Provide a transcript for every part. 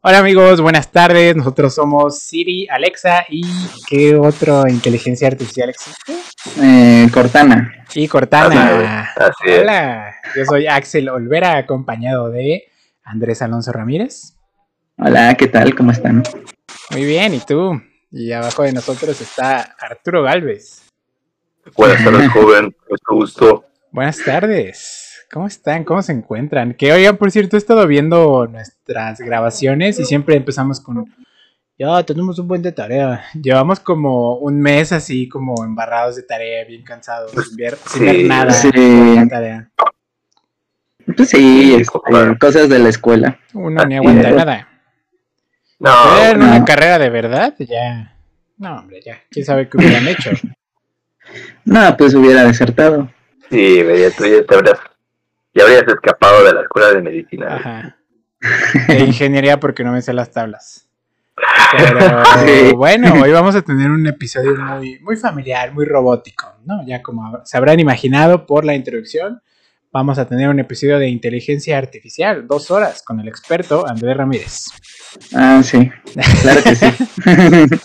Hola amigos, buenas tardes. Nosotros somos Siri, Alexa y ¿qué otra inteligencia artificial existe? Eh, Cortana. Y Cortana. Así es. Hola, yo soy Axel Olvera, acompañado de Andrés Alonso Ramírez. Hola, ¿qué tal? ¿Cómo están? Muy bien, ¿y tú? Y abajo de nosotros está Arturo Galvez. Buenas tardes, joven. Mucho gusto. Buenas tardes. ¿Cómo están? ¿Cómo se encuentran? Que oigan, por cierto, he estado viendo nuestras grabaciones y siempre empezamos con. Ya, tenemos un buen de tarea. Llevamos como un mes así, como embarrados de tarea, bien cansados, sin ver, sin ver Sí, nada. sí. tarea. Pues sí, Sí, este, cosas de la escuela. Uno ni aguanta nada. No, una carrera de verdad, ya. No, hombre, ya. ¿Quién sabe qué hubieran hecho? No, pues hubiera desertado. sí, ya tú ya te habrías, ya habrías escapado de la escuela de medicina. Ajá. De ingeniería porque no me sé las tablas. Pero Sí. bueno, hoy vamos a tener un episodio muy, muy familiar, muy robótico, ¿no? Ya como se habrán imaginado por la introducción, vamos a tener un episodio de inteligencia artificial, dos horas, con el experto Andrés Ramírez. Ah, sí. Claro que sí.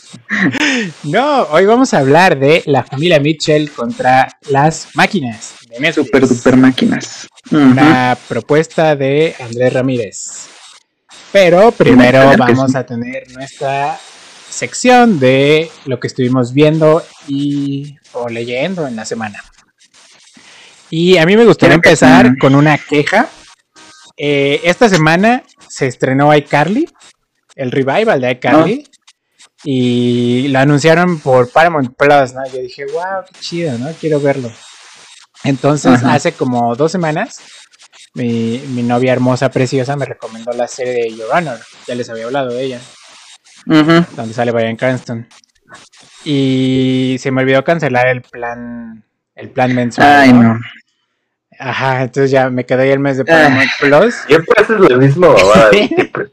No, hoy vamos a hablar de la familia Mitchell contra las máquinas de Netflix. super duper máquinas. Ujú. una propuesta de Andrés Ramírez. Pero primero Claro vamos sí. a tener nuestra sección de lo que estuvimos viendo y o leyendo en la semana. Y a mí me gustaría empezar con una queja. Eh, esta semana se estrenó iCarly, el revival de iCarly. Y lo anunciaron por Paramount Plus, ¿no? Yo dije, wow, qué chido, ¿no? Quiero verlo. Entonces, Ajá. hace como dos semanas, mi, mi novia hermosa, preciosa, me recomendó la serie de Your Honor. Ya les había hablado de ella, Ujú. donde sale Brian Cranston. Y se me olvidó cancelar el plan, el plan mensual. Ay, no. Ajá, entonces ya me quedé ahí el mes de Paramount Plus. Siempre haces lo mismo, siempre.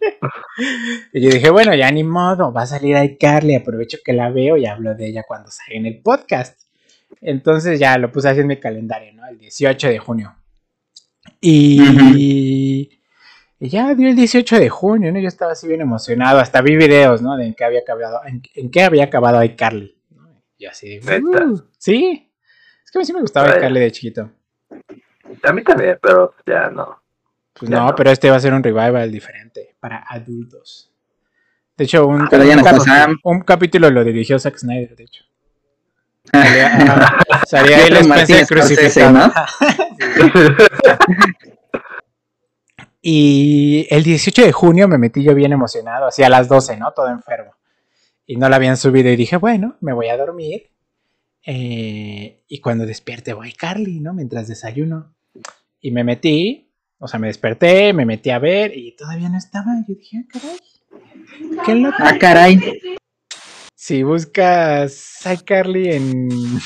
Y yo dije, bueno, ya ni modo, va a salir iCarly, aprovecho que la veo y hablo de ella cuando salga en el podcast. Entonces ya lo puse así en mi calendario, ¿no? El 18 de junio. Y, y ya dio el 18 de junio, ¿no? Yo estaba así bien emocionado, hasta vi videos, ¿no? De en qué había acabado, en, en qué había acabado iCarly. Y así. "Uh", sí. Es que a mí sí me gustaba iCarly de chiquito. A mí también, pero ya no. Pues no, pero este va a ser un revival diferente para adultos. De hecho, un, no un capítulo lo dirigió Zack Snyder, de hecho. Salía, salía ahí Spencer Scorsese, crucificado. ¿no? Y el 18 de junio me metí yo bien emocionado, así a las 12, ¿no? Todo enfermo. Y no la habían subido y dije, bueno, me voy a dormir. Eh, y cuando despierte voy Carly, ¿no? Mientras desayuno. Y me metí, o sea, me desperté, me metí a ver y todavía no estaba. Yo dije, ah, caray. Qué loco. Ah, caray. Si buscas iCarly en,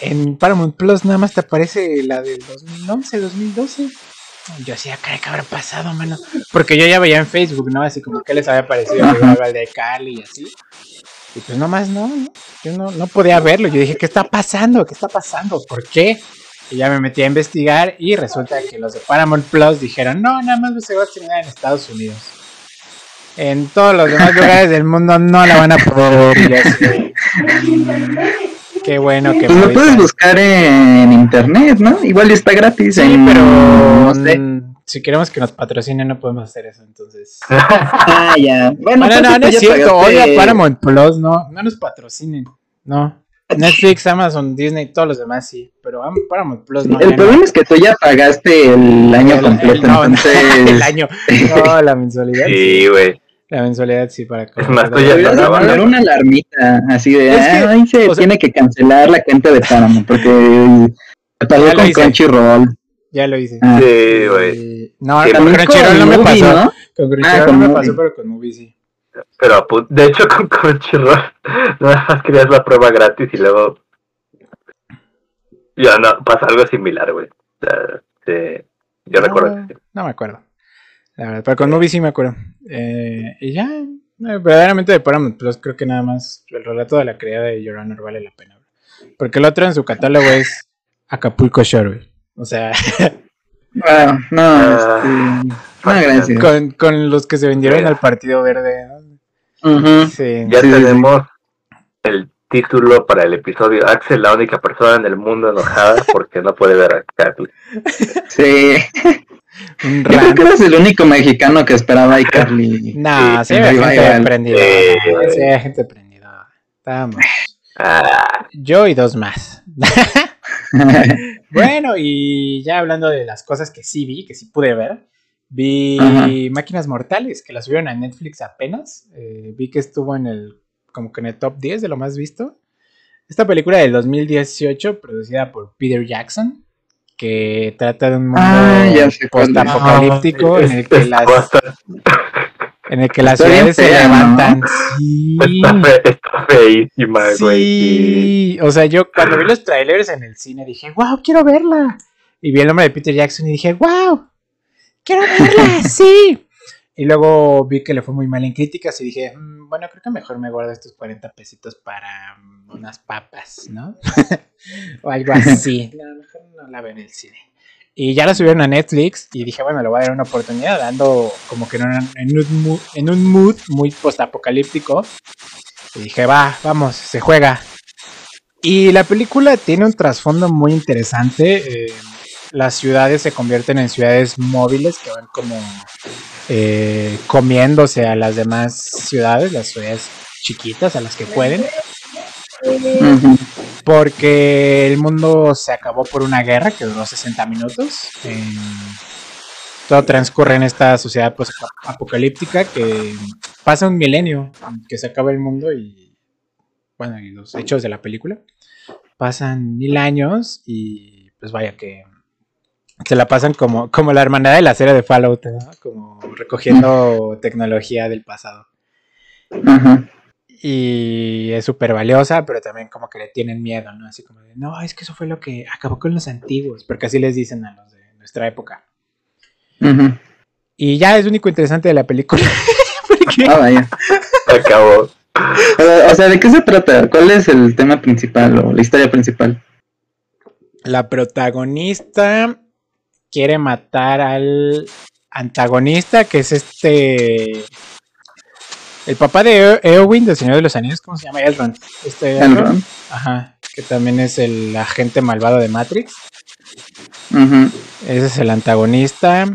en Paramount Plus, nada más te aparece la del 2011, 2012. Yo decía, caray, ¿qué habrá pasado, mano? Porque yo ya veía en Facebook, ¿no? Así como que les había parecido el de iCarly y así. Y pues nomás no, ¿no? Yo no, no podía verlo. Yo dije, ¿qué está pasando? ¿Qué está pasando? ¿Por qué? Y ya me metí a investigar y resulta que los de Paramount Plus dijeron, no, nada más se va a estrenar en Estados Unidos. En todos los demás lugares del mundo no la van a poder ver. "Mm, Qué bueno que Pues lo puedes esa". buscar en internet, ¿no? Igual está gratis. Sí, en- pero No sé. mm, si queremos que nos patrocinen no podemos hacer eso, entonces. Ah, ya. Bueno, Bueno, no, pues no es cierto. Oye, Paramount Plus, no, no nos patrocinen. No. Netflix, Amazon, Disney, todos los demás sí. Pero Am- Paramount Plus no. El problema no. es que tú ya pagaste el año El- completo, el- no, entonces... el año. No, la mensualidad. sí. Sí, güey. La mensualidad sí para que. Es más, tú ya poner una alarmita así de, Es que, "Ah, ahí se o sea- tiene que cancelar la cuenta de Paramount porque pasó con hice. Crunchyroll. Ya lo hice. Ah. Sí, güey. No, Sí, con Crunchyroll no me pasó. ¿no? Con Crunchyroll Ah, con no me pasó, pero con Movie sí. Pero, de hecho, con Crunchyroll, nada más querías la prueba gratis y luego. Ya no, pasa algo similar, güey. O sea, sí, yo recuerdo No, que sí. no me acuerdo. La verdad, pero con Movie sí me acuerdo. Eh, y ya, eh, verdaderamente de Paramount Plus creo que nada más el relato de la criada de Your Honor vale la pena. Porque el otro en su catálogo es Acapulco Shore, güey. O sea, Ah, no, Ah, este, no, gracias. Con, con los que se vendieron al Partido Verde. ¿no? Ujú. Sí. Ya Sí, sí, sí. tenemos el título para el episodio. Axel, la única persona en el mundo enojada porque no puede ver a Carly. Sí. Un Yo creo que eres el único mexicano que esperaba a iCarly. No, Sí, sí había sí, gente prendida. Eh. Sí había gente prendida. Estábamos. Ah, Yo y dos más. Bueno, y ya hablando de las cosas que sí vi, que sí pude ver, vi Ajá. Máquinas Mortales, que la subieron a Netflix apenas. Eh, vi que estuvo en el, como que en el top 10 de lo más visto. Esta película del 2018, producida por Peter Jackson, que trata de un mundo Ah, postapocalíptico en el que las, en el que las ciudades se fea, ¿no? levantan. Sí. está fe- está feísima, güey. Sí, o sea, yo cuando vi los trailers en el cine dije, wow, quiero verla. Y vi el nombre de Peter Jackson y dije, wow, quiero verla, sí. Y luego vi que le fue muy mal en críticas y dije, "Mm, bueno, creo que mejor me guardo estos 40 pesitos para mm, unas papas, ¿no? o algo así. No, mejor no la veo en el cine. Y ya la subieron a Netflix y dije, bueno, le voy a dar una oportunidad, dando como que en un, en un mood, en un mood muy postapocalíptico. Y dije, va, vamos, se juega. Y la película tiene un trasfondo muy interesante. eh, las ciudades se convierten en ciudades móviles que van como eh, comiéndose a las demás ciudades, las ciudades chiquitas a las que pueden. Porque el mundo se acabó por una guerra que duró 60 minutos. eh, todo transcurre en esta sociedad pues, apocalíptica que pasa un milenio que se acaba el mundo y bueno, y los hechos de la película pasan mil años y pues vaya que se la pasan como, como la hermandad de la serie de Fallout, ¿no? como recogiendo tecnología del pasado. Ajá. Y es súper valiosa, pero también como que le tienen miedo, ¿no? Así como de, no, es que eso fue lo que acabó con los antiguos, porque así les dicen a los de nuestra época. Ujú. Y ya es lo único interesante de la película. porque Ah, vaya. Acabó. O sea, ¿de qué se trata? ¿Cuál es el tema principal o la historia principal? la protagonista quiere matar al antagonista, que es este... El papá de E- Eowyn, del Señor de los Anillos, ¿cómo se llama? Elrond. Este Elrond. Ajá, que también es el agente malvado de Matrix. Ese es el antagonista.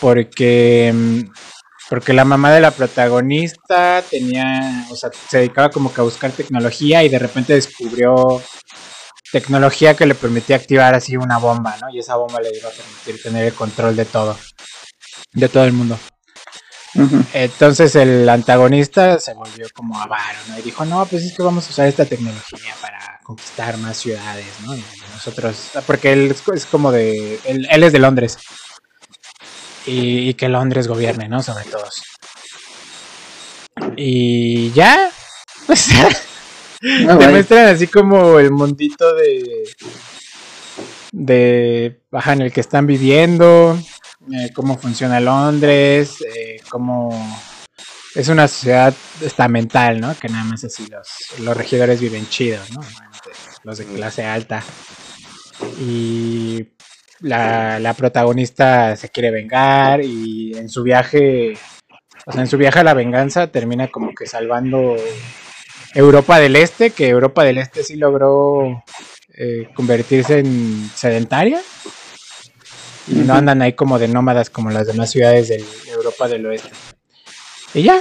Porque. mm, Porque la mamá de la protagonista tenía. O sea, se dedicaba como que a buscar tecnología y de repente descubrió tecnología que le permitía activar así una bomba, ¿no? Y esa bomba le iba a permitir tener el control de todo. De todo el mundo. Entonces el antagonista se volvió como avaro, ¿no? Y dijo, no, pues es que vamos a usar esta tecnología para conquistar más ciudades, ¿no? Y nosotros, porque él es, es como de, él, él es de Londres. Y, y que Londres gobierne, ¿no? Sobre todos. Y ya, pues Ah, te muestran así como el mundito de de ajá, en el que están viviendo, eh, cómo funciona Londres, eh, cómo es una sociedad estamental, ¿no? Que nada más así los, los regidores viven chidos, ¿no? Los de clase alta. Y la, la protagonista se quiere vengar y en su viaje, o sea, en su viaje a la venganza termina como que salvando Europa del Este, que Europa del Este sí logró eh, convertirse en sedentaria. Y no andan ahí como de nómadas como las demás ciudades de Europa del Oeste. Y ya.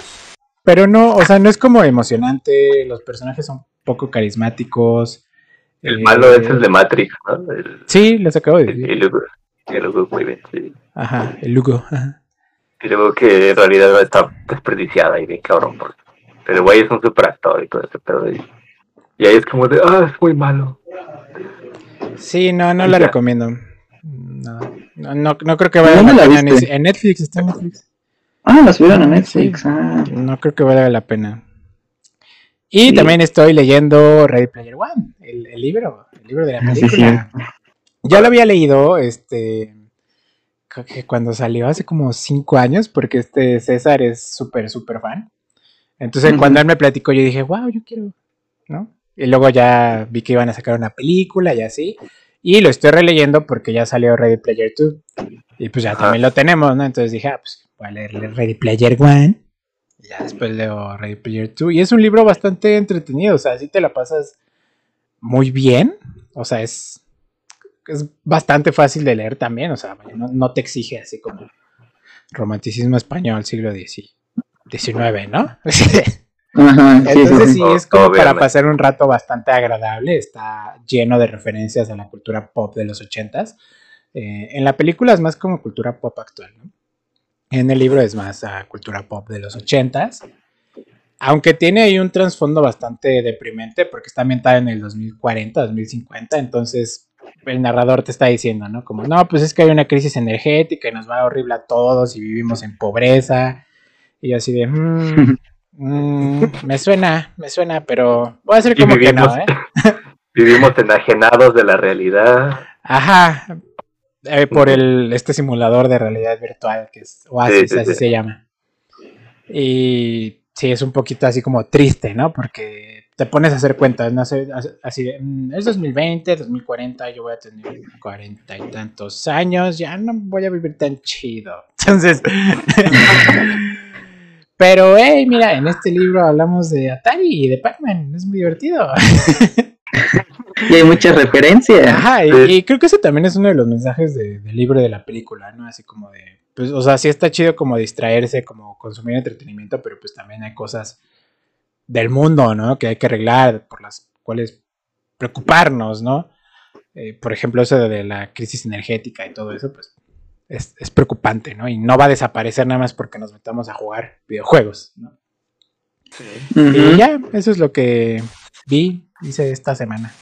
Pero no, o sea, no es como emocionante. Los personajes son poco carismáticos. El eh, malo es el de Matrix, ¿no? El, Sí, les acabo de el, decir. el Lugo. El Lugo, muy bien, sí. Ajá, el Lugo. ajá. Y luego que en realidad está desperdiciada y bien cabrón. Porque el güey es un super actor y todo ese pedo. Y, y ahí es como de, ah, es muy malo. Sí, no, no la Ya. recomiendo. No, no, no, no creo que valga ¿Dónde la la pena. viste? En Netflix, está en Netflix. Ah, la subieron a Netflix. Ah. No creo que valga la pena. Y Sí. también estoy leyendo Ready Player One, el, el libro, el libro de la Ah, sí, película. Ya lo había leído, este, creo que cuando salió hace como cinco años, porque este César es súper, súper fan. Entonces cuando él me platicó, yo dije, wow, yo quiero, ¿no? Y luego ya vi que iban a sacar una película y así. Y lo estoy releyendo porque ya salió Ready Player 2. Y pues ya Ajá. también lo tenemos, ¿no? Entonces dije, ah, pues voy a leer Ready Player One. Y ya después leo Ready Player 2. Y es un libro bastante entretenido, o sea, si te la pasas muy bien. O sea, es, es bastante fácil de leer también, o sea, no, no te exige así como romanticismo español siglo XIX, ¿no? Ajá, sí, sí, Entonces sí. sí, es como para pasar un rato bastante agradable. Está lleno de referencias a la cultura pop de los ochentas. Eh, en la película es más como cultura pop actual, ¿no? En el libro es más a cultura pop de los ochentas. Aunque tiene ahí un trasfondo bastante deprimente porque está ambientada en el 2040, 2050. Entonces el narrador te está diciendo, ¿no? Como, no, pues es que hay una crisis energética y nos va horrible a todos y vivimos en pobreza. Y así de, "Mm, mm, me suena, me suena, pero voy a hacer como que no, vivimos- ¿eh? Vivimos enajenados de la realidad. Ajá. eh, por el este simulador de realidad virtual que es Oasis, Sí, sí, así sí. se llama. Y sí, es un poquito así como triste, ¿no? Porque te pones a hacer cuentas, no sé, así de, "Mm, es 2020, 2040, yo voy a tener cuarenta y tantos años, ya no voy a vivir tan chido. Entonces, pero hey, mira, en este libro hablamos de Atari y de Pac-Man, es muy divertido. Y hay muchas referencias. Ajá, y, creo que ese también es uno de los mensajes de- del libro y de la película, ¿no? Así como de, pues, o sea, sí está chido como distraerse, como consumir entretenimiento, pero pues también hay cosas del mundo, ¿no? Que hay que arreglar, por las cuales preocuparnos, ¿no? Eh, por ejemplo, eso de la crisis energética y todo eso, pues es, es preocupante, ¿no? Y no va a desaparecer nada más porque nos metamos a jugar videojuegos, ¿no? Ujú. Y ya, eso es lo que vi, hice esta semana.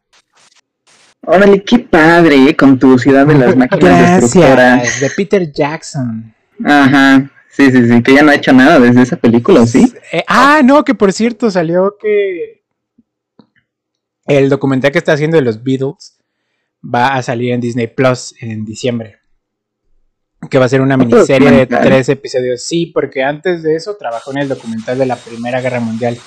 Órale, qué padre, ¿eh? con tu ciudad de las máquinas destructoras. De Peter Jackson. Ajá, sí, sí, sí, que ya no ha hecho nada desde esa película, ¿o ¿sí? Eh, ah, no, que por cierto salió que el documental que está haciendo de los Beatles va a salir en Disney Plus en diciembre. Que va a ser una ¿Otro miniserie de tres episodios. Sí, porque antes de eso trabajó en el documental de la Primera Guerra Mundial.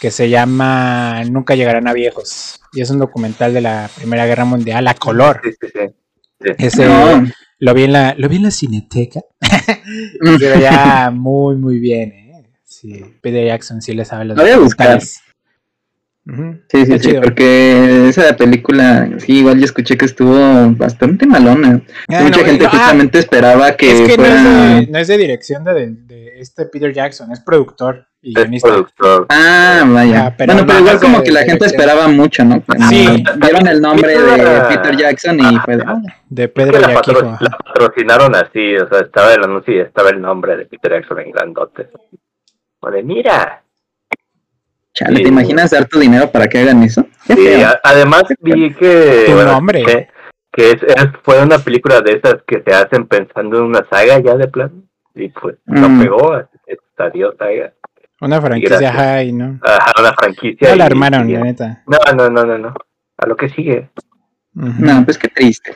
Que se llama Nunca llegarán a viejos. Y es un documental de la Primera Guerra Mundial a color. Sí, sí, sí. Ese No. lo vi en la, lo vi en la cineteca. Mm. Se veía muy, muy bien, ¿eh? Sí, Peter Jackson sí le sabe los Lo Sí, sí, sí, chido. porque esa película, sí, igual yo escuché que estuvo bastante malona. Ah, Mucha no, gente no, ah, justamente esperaba que, es que no, fuera... es de, no es de dirección de, de- de este Peter Jackson, es productor y Es guionista. productor. Ah, vaya. Ah, pero bueno, pero igual es como de que la gente dirección. esperaba mucho, ¿no? Sí. Vieron el nombre de. Peter Jackson y fue de, "Ah, De Es Pedro que la, Yaquijo. patro- la patrocinaron así, o sea, estaba el anuncio y estaba el nombre de Peter Jackson en grandote. O de, mira. Chale, Sí. ¿te imaginas dar tu dinero para que hagan eso? Sí, además vi que, Tu bueno, nombre. que, que es, es- fue una película de esas que te hacen pensando en una saga ya de plano. Y pues no Mm. pegó, salió saga. Una franquicia high, ¿no? Ajá, una franquicia. No la armaron, y- la neta. No, no, no, no, no. A lo que sigue. No, pues qué triste.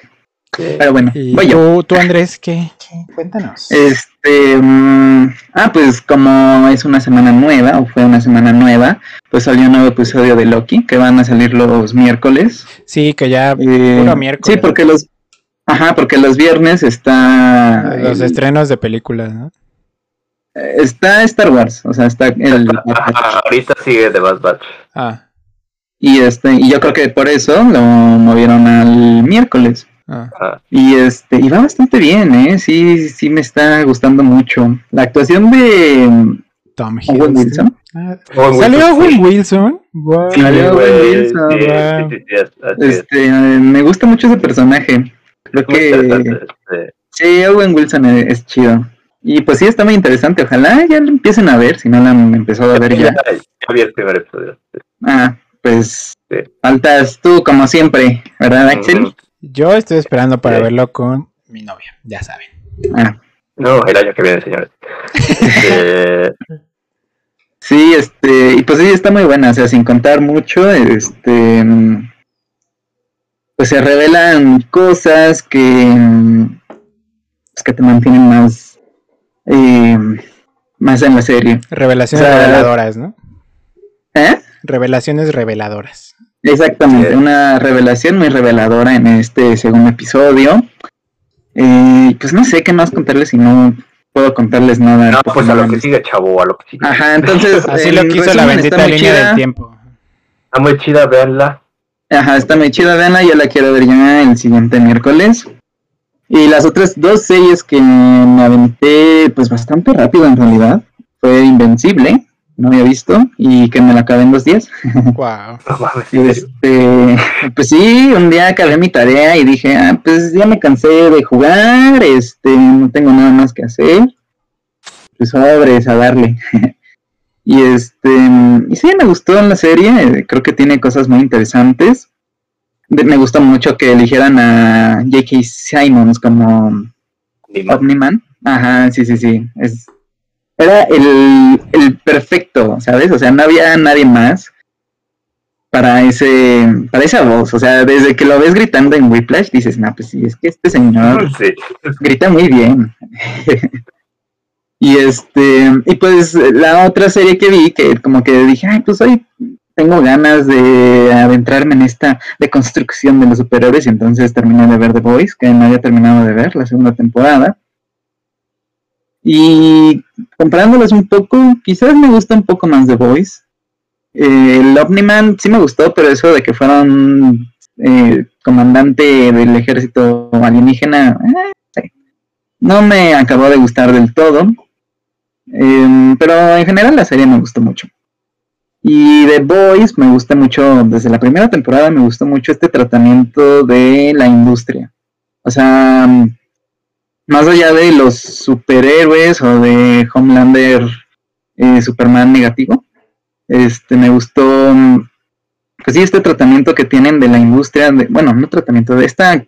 Pero bueno, Y voy yo. tú, tú, Andrés, ¿qué? ¿Qué? Cuéntanos. Este, mm, ah, pues como es una semana nueva, o fue una semana nueva, pues salió un nuevo episodio de Loki, que van a salir los miércoles. Sí, que ya Eh, Puro miércoles. Sí, porque los, ajá, porque los viernes está, los el- estrenos de películas, ¿no? está Star Wars, o sea, está el, Ajá, ahorita sigue The Bad Batch. Ah, y este, y yo creo que por eso lo movieron al miércoles. Ah. Ajá. Y este, y va bastante bien, eh, sí, sí me está gustando mucho. La actuación de mm, Tom Owen. Wilson. Ah, Owen ¿Salió Wilson, Owen. Wilson? Guau. Sí, Salió Owen Wilson, sí, wow. sí, es-. Este, me gusta mucho ese personaje. Creo que este, sí, Owen Wilson es, es chido. Y pues sí, está muy interesante. Ojalá ya lo empiecen a ver, si no la han empezado a ver ya. ya, ya vi el primer episodio. Ah, pues Sí. faltas tú como siempre, ¿verdad, Axel? Yo estoy esperando para Sí. verlo con mi novia, ya saben. Ah, No, el año que viene, señores. Eh, sí, este, y pues sí, está muy buena, o sea, sin contar mucho, este, pues se revelan cosas que, pues, que te mantienen más, eh, más en la serie. Revelaciones O sea, reveladoras, ¿no? ¿Eh? Revelaciones reveladoras. Exactamente, Sí. una revelación muy reveladora en este segundo episodio. Eh, pues no sé qué más contarles si no puedo contarles nada. No, pues a lo que sigue, chavo, a lo que sigue. Ajá, entonces. Así en lo quiso la bendita línea chida. del tiempo. Está muy chida, veanla. Ajá, está muy chida, Dana. Yo la quiero ver ya el siguiente miércoles. Y las otras dos series que me aventé, pues bastante rápido en realidad, fue Invencible, no había visto, y que me la acabé en dos días. Wow. Este, pues sí, un día acabé mi tarea y dije, ah, pues ya me cansé de jugar, este, no tengo nada más que hacer. Pues sobres a darle. y este, y sí, me gustó la serie, creo que tiene cosas muy interesantes. De- me gusta mucho que eligieran a J.K. Simons como Ni más. Omniman. Ajá, sí, sí, sí. Es, era el, el perfecto, ¿sabes? O sea, no había nadie más para ese para esa voz. O sea, desde que lo ves gritando en Whiplash, dices, no, pues sí, es que este señor grita muy bien. y este, y pues la otra serie que vi, que como que dije, ay, pues hoy tengo ganas de adentrarme en esta deconstrucción de los superhéroes, y entonces terminé de ver The Voice, que no había terminado de ver la segunda temporada. Y comparándolos un poco, quizás me gusta un poco más The Voice. Eh, el Omniman sí me gustó, pero eso de que fuera un eh, comandante del ejército alienígena, eh, no me acabó de gustar del todo. Em, pero en general la serie me gustó mucho. Y The Boys me gusta mucho, desde la primera temporada me gustó mucho este tratamiento de la industria. O sea, más allá de los superhéroes o de Homelander eh, Superman negativo, este me gustó, mm, pues sí, este tratamiento que tienen de la industria, de, bueno, no tratamiento, de esta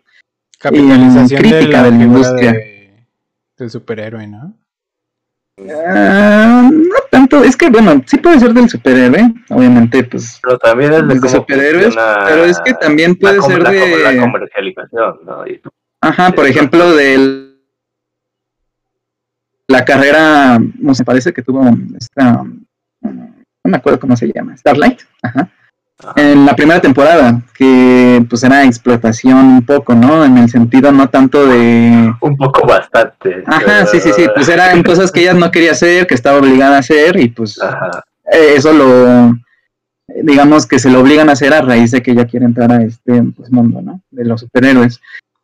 Capitalización crítica de la de la industria. de- del superhéroe, ¿no? Ah, no tanto, es que bueno, sí puede ser del superhéroe, obviamente, pues Pero también es de de superhéroes, funciona pero es que también la puede com- ser la com- La de, comercialización, ¿no? Y- ajá, por ejemplo, de la carrera, no se parece que tuvo esta, no me acuerdo cómo se llama, Starlight, ajá, en la primera temporada, que pues era explotación un poco, ¿no? En el sentido no tanto de Un poco bastante. Ajá, sí, sí, sí, pues eran cosas que ella no quería hacer, que estaba obligada a hacer y pues Ajá. eso lo, digamos que se lo obligan a hacer a raíz de que ella quiere entrar a este pues, mundo, ¿no? De los superhéroes.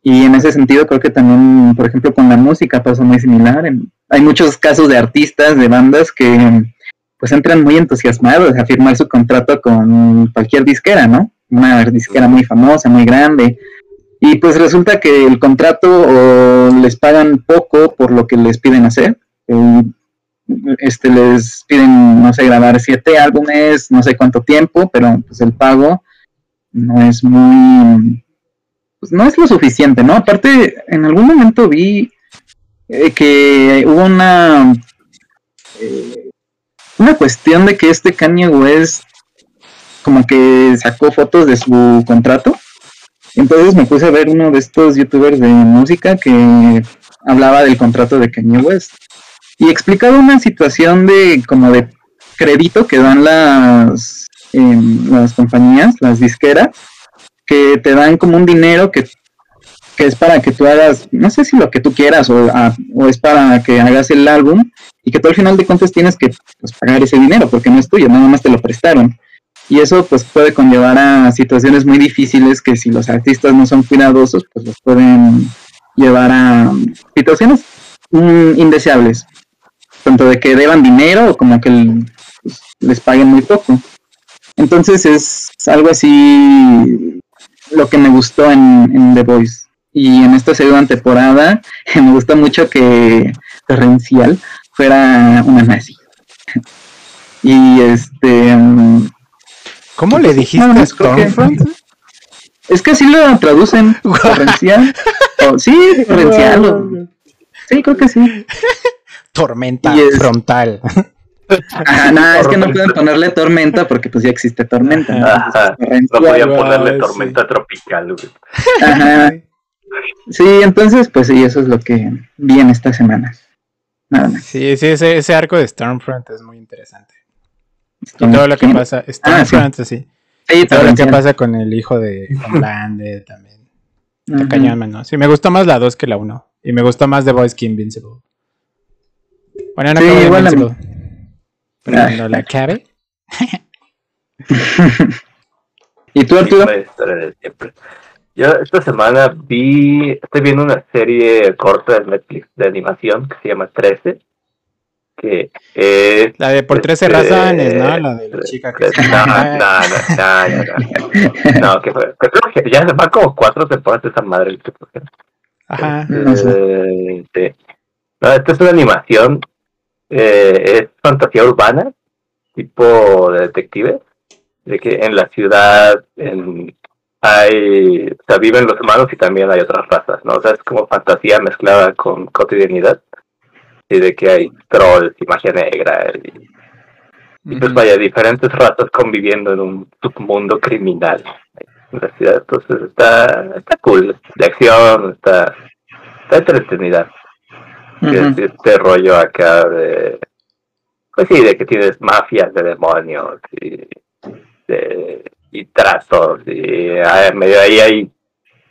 Y en ese sentido creo que también, por ejemplo, con la música pasa muy similar. Hay muchos casos de artistas, de bandas que pues entran muy entusiasmados a firmar su contrato con cualquier disquera, ¿no? Una disquera muy famosa, muy grande. Y pues resulta que el contrato o les pagan poco por lo que les piden hacer. este les piden, no sé, grabar siete álbumes, no sé cuánto tiempo, pero pues el pago no es muy, pues no es lo suficiente, ¿no? Aparte, en algún momento vi eh, que hubo una eh, una cuestión de que este Kanye West como que sacó fotos de su contrato. Entonces me puse a ver uno de estos youtubers de música que hablaba del contrato de Kanye West y explicaba una situación de como de crédito que dan las em, las compañías, las disqueras, que te dan como un dinero que, que es para que tú hagas, no sé si lo que tú quieras o, a- o es para que hagas el álbum y que tú al final de cuentas tienes que pues, pagar ese dinero porque no es tuyo, nada más te lo prestaron. Y eso pues puede conllevar a situaciones muy difíciles que si los artistas no son cuidadosos, pues los pueden llevar a situaciones mm, indeseables. Tanto de que deban dinero o como que pues, les paguen muy poco. Entonces es algo así lo que me gustó en, en The Voice. Y en esta segunda temporada me gusta mucho que Torrencial fuera una nazi. Y este... ¿Cómo le dijiste No, creo que-? Es que así lo traducen. Torrencial. Sí, torrencial. o- sí, creo que sí. Tormenta Y es- frontal. Ajá, nada, es que no pueden ponerle tormenta porque pues ya existe tormenta. ¿no? Ajá. No podía Guau, ponerle tormenta tropical, güey. Ajá. Sí, entonces pues sí, eso es lo que vi en estas semanas. Nada más. Sí, sí, ese, ese arco de Stormfront es muy interesante. Y todo lo que ¿quién? pasa, Stormfront, sí. Sí, Todo lo que pasa con el hijo de Homelander también. Está cañón, ¿no? Sí, me gustó más la 2 que la 1. Y me gustó más The Voice que Invincible. Bueno, no Sí, igual a mí. Invincible. Ah. cuando la acabe. ¿Y tú, Arturo? Yo esta semana vi, estoy viendo una serie corta de Netflix de animación que se llama 13, que es... La de por 13 este, razones, ¿no? La de la chica que se No, no, no, no, no, no, que fue, que creo que ya van como cuatro temporadas de esa madre. Ajá. No sé. Sí. No, esta es una animación, eh, es fantasía urbana, tipo de detective, de que en la ciudad en, hay, o sea, viven los humanos y también hay otras razas, ¿no? O sea, es como fantasía mezclada con cotidianidad, y de que hay trolls y magia negra, y, y pues vaya, diferentes razas conviviendo en un submundo criminal en la ciudad. Entonces está, está cool, de acción, está, está entretenida. Es este rollo acá de, pues sí, de que tienes mafias de demonios y, de, y tratos y ah, medio ahí hay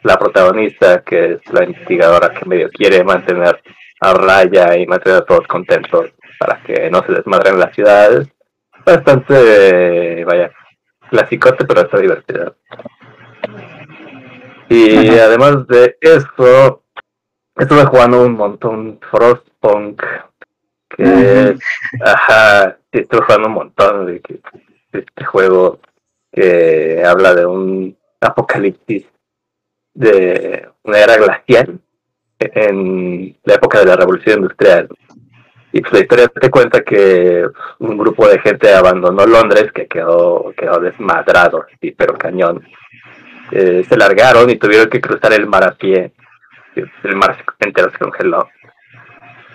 la protagonista que es la investigadora que medio quiere mantener a raya y mantener a todos contentos para que no se desmadren las ciudades. Bastante, vaya, clasicote, pero está divertida. Y Ajá. además de eso, estuve jugando un montón Frostpunk, que ajá, estuve jugando un montón de, que- de este juego que habla de un apocalipsis de una era glacial en la época de la revolución industrial. Y pues la historia te cuenta que un grupo de gente abandonó Londres que quedó, quedó desmadrado, sí, pero cañón. Eh, se largaron y tuvieron que cruzar el mar a pie. El mar entero se congeló.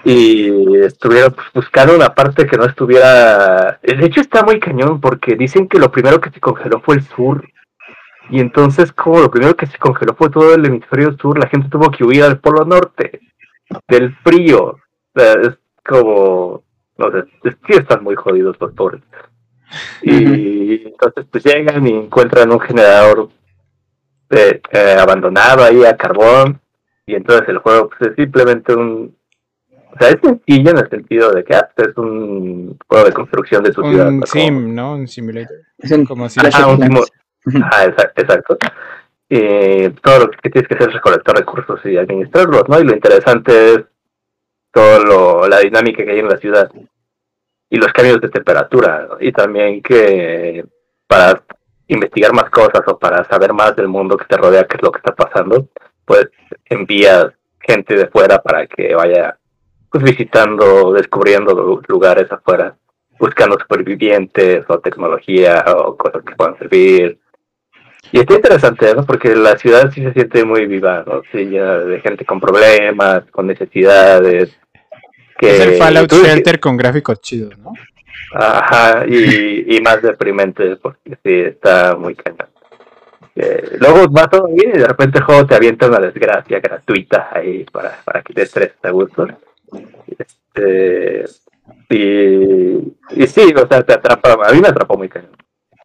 Y estuvieron pues, buscando una parte que no estuviera... De hecho está muy cañón porque dicen que lo primero que se congeló fue el sur. Y entonces como lo primero que se congeló fue todo el hemisferio sur, la gente tuvo que huir al polo norte. Del frío. Es como... No sé, sí están muy jodidos los pobres. Y entonces pues llegan y encuentran un generador eh, eh, abandonado ahí a carbón y entonces el juego pues, es simplemente un o sea es sencillo en el sentido de que ah, es un juego de construcción de tu ciudad Un sim, ¿no? Un simulator. Es un Como si Ah, un timo- ah, exa- exacto y todo lo que tienes que hacer es recolectar recursos y administrarlos no y lo interesante es todo lo, la dinámica que hay en la ciudad y los cambios de temperatura ¿no? y también que para investigar más cosas o para saber más del mundo que te rodea, qué es lo que está pasando, pues envías gente de fuera para que vaya pues visitando, descubriendo lu- lugares afuera, buscando supervivientes o tecnología o cosas que puedan servir. Y está interesante, ¿no? Porque la ciudad sí se siente muy viva, ¿no? Sí, llena de gente con problemas, con necesidades. Que Es el Fallout tú- Shelter con gráficos chidos, ¿no? Ajá, y, y más deprimente, porque sí, está muy cañón. Eh, luego va todo bien y de repente el juego te avienta una desgracia gratuita ahí para, para que te estreses a gusto. Este, y, y sí, o sea, te atrapa, a mí me atrapó muy cañón.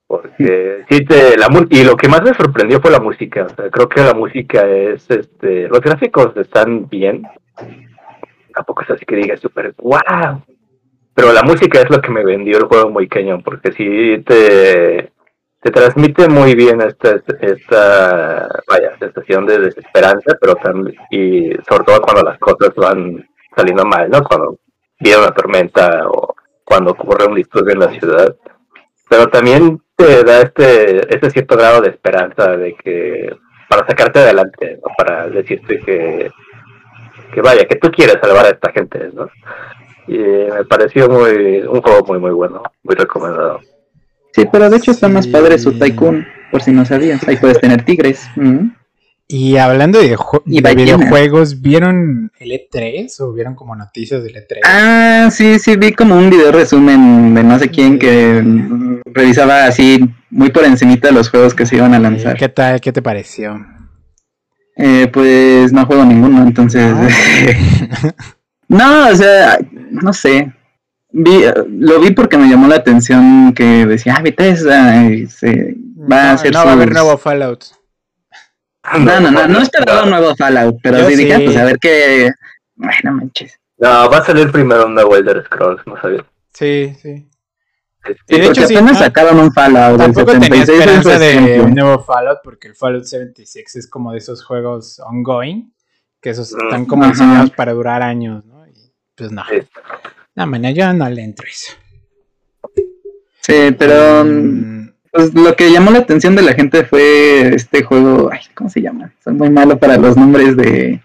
Porque sí te, la y lo que más me sorprendió fue la música, o sea, creo que la música es, este, los gráficos están bien, tampoco es así que diga súper, wow, pero la música es lo que me vendió el juego muy cañón, porque sí te, te transmite muy bien esta, esta vaya, sensación de desesperanza, pero también, y sobre todo cuando las cosas van saliendo mal, ¿no? Cuando viene una tormenta o cuando ocurre un disturbio en la ciudad. Pero también te da este, este cierto grado de esperanza de que para sacarte adelante, ¿no? Para decirte que, que vaya, que tú quieres salvar a esta gente, ¿no? Y me pareció muy un juego muy muy bueno, muy recomendado. Sí, pero de hecho está más padre su Tycoon, por si no sabías. Ahí puedes tener tigres. Y hablando de, Y videojuegos, ¿vieron el E3 o vieron como noticias del E3? Ah, sí, sí, vi como un video resumen de no sé quién que revisaba así muy por encimita los juegos que se iban a lanzar. ¿Qué tal? ¿Qué te pareció? Eh, pues no juego ninguno, entonces... no, o sea, no sé. Vi, lo vi porque me llamó la atención que decía, ah, Bethesda eh, se va a no, hacer no va a haber nuevo Fallout. No, no, no, no esperaba un nuevo Fallout, pero sí dije, sí. pues a ver qué. Ay, no manches. No, va a salir primero un nuevo Elder Scrolls, no sabía. Sí, sí. Sí, de hecho, sí, apenas ah, sacaron un Fallout del Tampoco tenía 76 en su esperanza de un nuevo Fallout porque el Fallout 76 es como de esos juegos ongoing, que esos están como diseñados para durar años, ¿no? Y pues no. Sí. No, man, yo no le eso. Sí, pero Mm, pues, lo que llamó la atención de la gente fue este juego. Ay, ¿cómo se llama? Soy muy malo para los nombres de,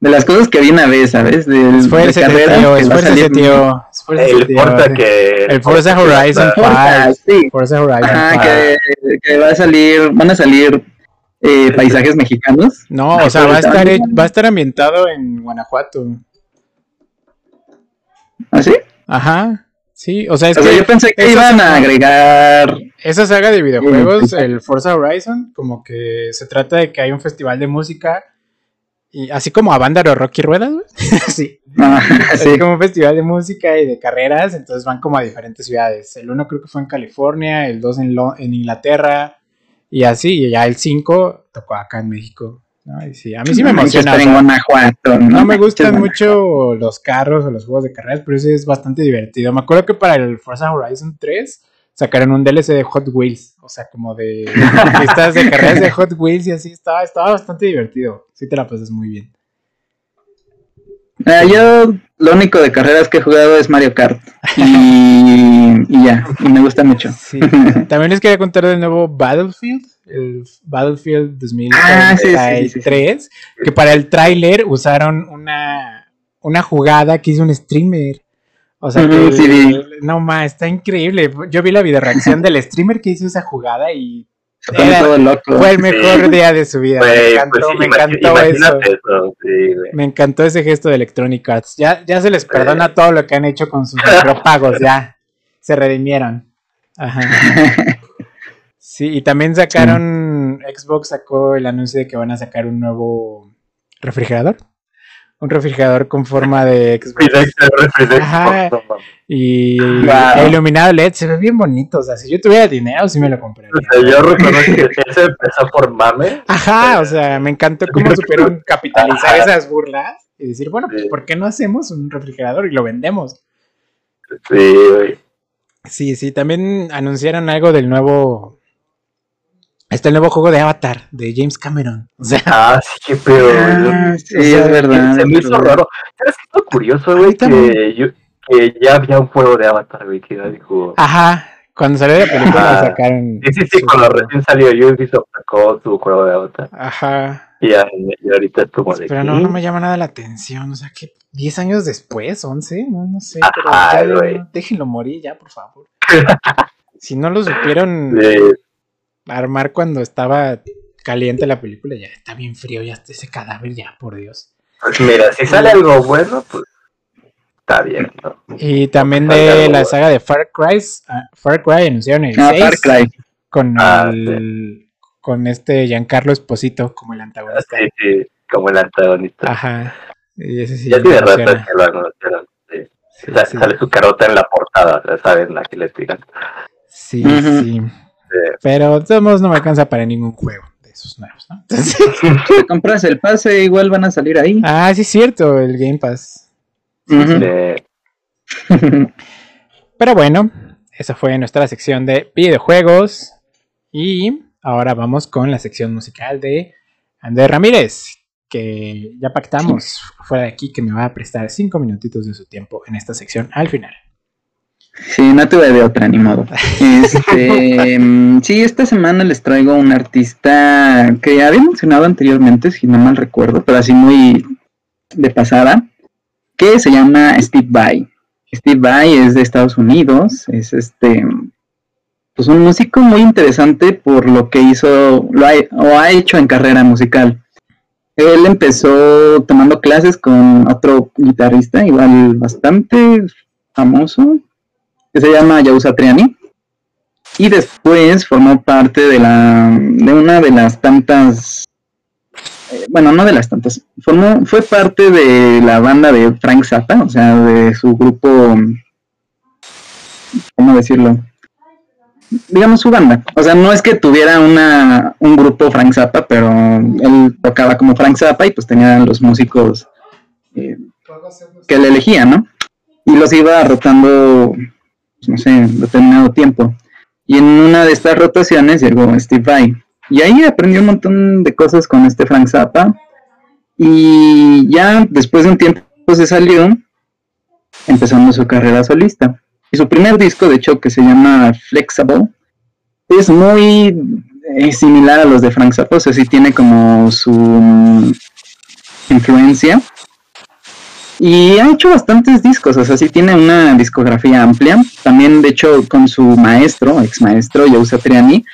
de las cosas que vi una vez, ¿sabes? De, de esfuércese, carreras tío, que va a esfuércese, tío. esfuércese, El tío. Forza que... El Forza Horizon Forza, sí. Forza Horizon Ajá, 5. que, que va a salir, van a salir eh, paisajes mexicanos. No, o sea, va a, estar, va a estar ambientado en Guanajuato. ¿Así? Ajá. Sí, o sea, es O sea, que yo pensé que iban a agregar. esa saga de videojuegos, el Forza Horizon, como que se trata de que hay un festival de música y así como a Bándaro Rocky Ruedas, güey. sí. Ah, como un festival de música y de carreras, entonces van como a diferentes ciudades. El uno creo que fue en California, el dos en, Lo- en Inglaterra y así, y ya el 5 tocó acá en México. ¿No? Y sí, a mí sí me No emociona. en Guanajuato. no me gustan mucho los carros o los juegos de carreras, pero ese es bastante divertido. Me acuerdo que para el Forza Horizon 3 sacaron un DLC de Hot Wheels, o sea, como de pistas de carreras de Hot Wheels y así, estaba, estaba bastante divertido. Sí te la pasas muy bien. Ah, yo lo único de carreras que he jugado es Mario Kart. Y, y ya, y me gusta mucho. Sí. También les quería contar del nuevo Battlefield, el Battlefield Ah, sí, sí, 2033, sí, que para el tráiler usaron una, una jugada que hizo un streamer. O sea, que no más, está increíble. Yo vi la video reacción del streamer que hizo esa jugada y Se pone Era- todo loco. fue el mejor Sí. día de su vida. me Güey, encantó, pues, me encantó eso. eso. Sí. Me encantó ese gesto de Electronic Arts. Ya, ya se les perdona todo lo que han hecho con sus micropagos, ya. Se redimieron. Ajá. Sí, y también sacaron, Xbox sacó el anuncio de que van a sacar un nuevo refrigerador. Un refrigerador con forma de Xbox. Ajá. Y Wow. iluminado LED se ve bien bonito. O sea, si yo tuviera dinero, sí me lo compraría. O sea, yo reconozco que ese empezó por mame. Ajá, o sea, me encantó cómo supieron capitalizar esas burlas y decir, bueno, pues Sí. ¿por qué no hacemos un refrigerador y lo vendemos? Sí. Sí, sí, también anunciaron algo del nuevo. Está el nuevo juego de Avatar de James Cameron. O sea, Ah, sí, qué pedo, güey. Ah, sí, O sea, es verdad. Se me hizo verdad. raro. ¿Sabes qué es lo curioso, güey? Que, yo, que ya había un juego de Avatar, güey, que ya dijo... ajá, cuando salió la película Ah, sacaron. Sí, sí, sí, su cuando juego. recién salió Ubisoft sacó su juego de Avatar. Ajá. Y, ya, y ahorita es como de... Pero no, ¿qué? no me llama nada la atención. O sea, que 10 años después, 11, no, no sé. Pero Ajá, ya, güey. déjenlo morir ya, por favor. si no lo supieron Sí, armar cuando estaba caliente la película, ya está bien frío, ya está ese cadáver, ya, por Dios. pues mira, si sale algo bueno, pues está bien, ¿no? Y también de la bueno. saga de Far Cry, ah, Far Cry anunciaron el Ah, 6 Far Cry. con Ah, el con este Giancarlo Esposito como el antagonista. Sí, sí, como el antagonista. Ajá. Y ese sí ya tiene rato que lo anunciaron. Sí. Sí, Sa- sí. Sale su carota en la portada, ya saben, la que le tiran. Sí. Sí. Pero de todos modos no me alcanza para ningún juego de esos nuevos, ¿no? Entonces- Si compras el pase, igual van a salir ahí. ah, sí es cierto, el Game Pass. Eh, Pero bueno, esa fue nuestra sección de videojuegos. Y ahora vamos con la sección musical de Andrés Ramírez, que ya pactamos fuera de aquí que me va a prestar cinco minutitos de su tiempo en esta sección al final. Sí, no tuve de otra, ni modo. Este, mm, sí, esta semana les traigo un artista que había mencionado anteriormente, si no mal recuerdo, pero así muy de pasada, que se llama Steve Vai. Steve Vai es de Estados Unidos, es este, pues un músico muy interesante por lo que hizo, lo ha, o ha hecho en carrera musical. Él empezó tomando clases con otro guitarrista, igual bastante famoso, que se llama Yausa Triani. Y después formó parte de la de una de las tantas eh, bueno, no de las tantas, formó, fue parte de la banda de Frank Zappa, o sea, de su grupo, ¿cómo decirlo? digamos, su banda. O sea, no es que tuviera una, un grupo Frank Zappa, pero él tocaba como Frank Zappa y pues tenía los músicos eh, que le elegía, ¿no? Y los iba rotando, no sé, determinado tiempo. Y en una de estas rotaciones llegó Steve Vai. Y ahí aprendió un montón de cosas con este Frank Zappa. Y ya después de un tiempo se salió, empezando su carrera solista. Y su primer disco, de hecho, que se llama Flexible, es muy eh, similar a los de Frank Zappa, o sea, sí tiene como su mm, influencia. Y ha hecho bastantes discos, o sea, sí tiene una discografía amplia. También, de hecho, con su maestro, ex maestro, Joe Satriani,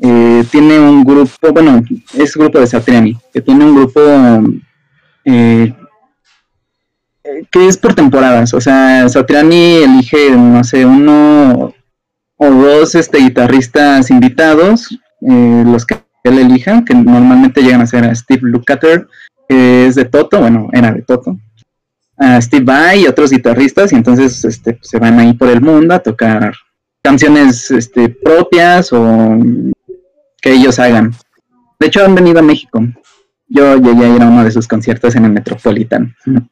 eh, tiene un grupo, bueno, es grupo de Satriani, que tiene un grupo eh, que es por temporadas. O sea, Satriani elige, no sé, uno o dos este, guitarristas invitados, eh, los que él elija, que normalmente llegan a ser a Steve Lukather, que es de Toto, bueno, era de Toto, a Steve Vai y otros guitarristas, y entonces este, se van ahí por el mundo a tocar canciones este, propias o que ellos hagan. De hecho, han venido a México. Yo llegué a ir a uno de sus conciertos en el Metropolitan.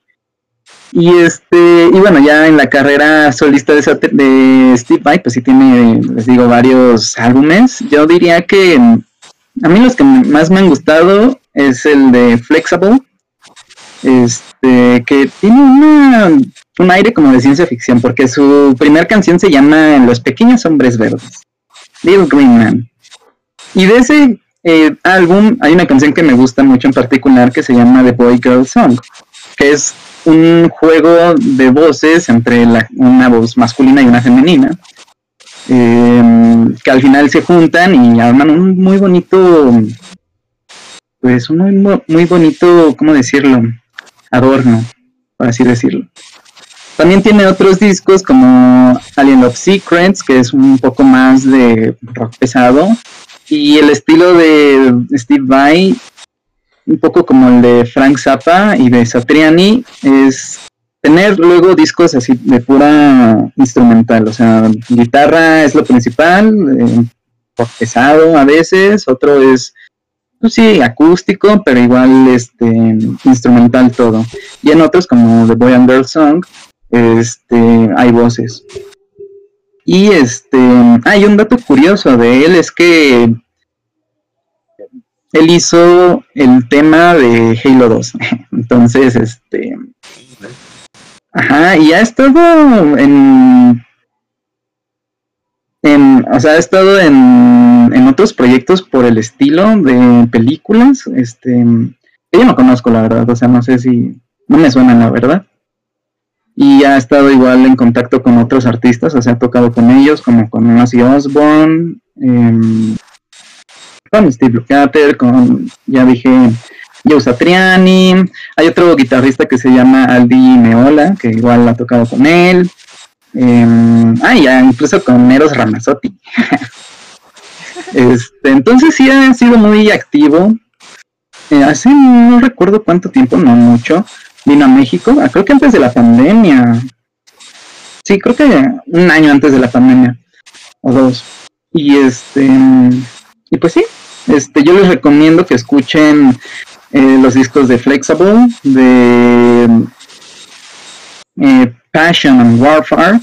Y este, y bueno, ya en la carrera solista de, de Steve Vai, pues sí tiene, les digo, varios álbumes. Yo diría que a mí los que más me han gustado es el de Flexible, este, que tiene una, un aire como de ciencia ficción, porque su primera canción se llama Los pequeños hombres verdes, Little Green Man. Y de ese eh, álbum hay una canción que me gusta mucho en particular que se llama The Boy Girl Song, que es un juego de voces entre una voz masculina y una femenina, em, que al final se juntan y arman un muy bonito, pues un muy, muy bonito, ¿cómo decirlo? Adorno, por así decirlo. También tiene otros discos como Alien of Secrets, que es un poco más de rock pesado. Y el estilo de Steve Vai, un poco como el de Frank Zappa y de Satriani, es tener luego discos así de pura instrumental. O sea, guitarra es lo principal, eh, rock pesado a veces, otro es pues sí, acústico, pero igual este instrumental todo. Y en otros, como The Boy and Girl Song, este, hay voces. Y este, hay un dato curioso de él, es que él hizo el tema de Halo 2. Entonces, este. Ajá, y ha estado en o sea, ha estado en, en, otros proyectos por el estilo de películas. Este, yo no conozco la verdad, o sea, no sé si, no me suena la verdad. Y ha estado igual en contacto con otros artistas, o sea, ha tocado con ellos, como con Ozzy Osbourne, em, con Steve Lukather, con, ya dije, Joe Satriani. Hay otro guitarrista que se llama Aldi Meola, que igual ha tocado con él. Eh, ah, ya, incluso con Eros Ramazzotti. este, entonces sí ha sido muy activo. Eh, hace no recuerdo cuánto tiempo, no mucho, vino a México. Ah, creo que antes de la pandemia. Sí, creo que un año antes de la pandemia. O dos. Y este. Y pues sí, este, yo les recomiendo que escuchen eh, los discos de Flexible, de eh, Passion and Warfare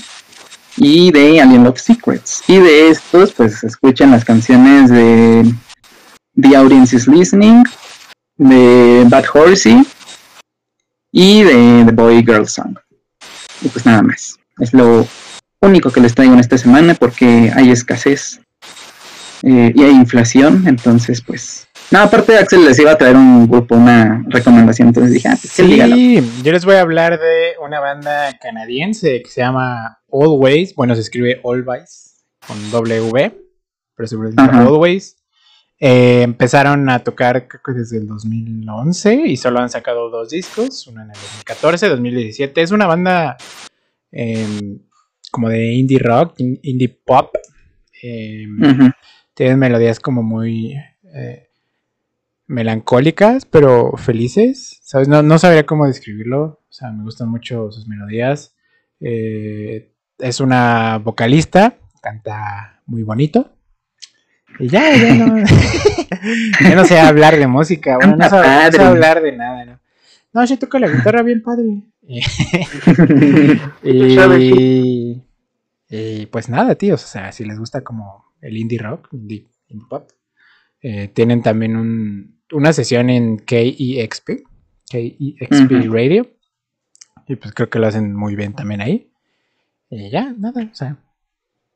y de Alien of Secrets. Y de estos, pues escuchen las canciones de The Audience is Listening, de Bad Horsey y de The Boy Girl Song. Y pues nada más. Es lo único que les traigo en esta semana porque hay escasez eh, y hay inflación. Entonces, pues no, aparte Axel les iba a traer un grupo, una recomendación, entonces dije, ah, pues, sí, yo les voy a hablar de una banda canadiense que se llama Always, bueno, se escribe Always con W, pero se pronuncia Always. Eh, empezaron a tocar creo que desde el 2011 y solo han sacado dos discos, uno en el 2014, 2017. Es una banda em, como de indie rock, indie pop. Em, tienen melodías como muy... Melancólicas, pero felices. ¿Sabes? No, no sabría cómo describirlo. O sea, me gustan mucho sus melodías. Eh, es una vocalista canta muy bonito. Y ya, ya no, ya no sé hablar de música, bueno, no sé, no sé hablar de nada, ¿no? No, sí toca la guitarra bien padre. Y, y pues nada, tíos, o sea, si les gusta como el indie rock, indie, indie pop, eh, tienen también un, una sesión en KEXP, KEXP Ujú. Radio, y pues creo que lo hacen muy bien también ahí. Y ya, nada, o sea.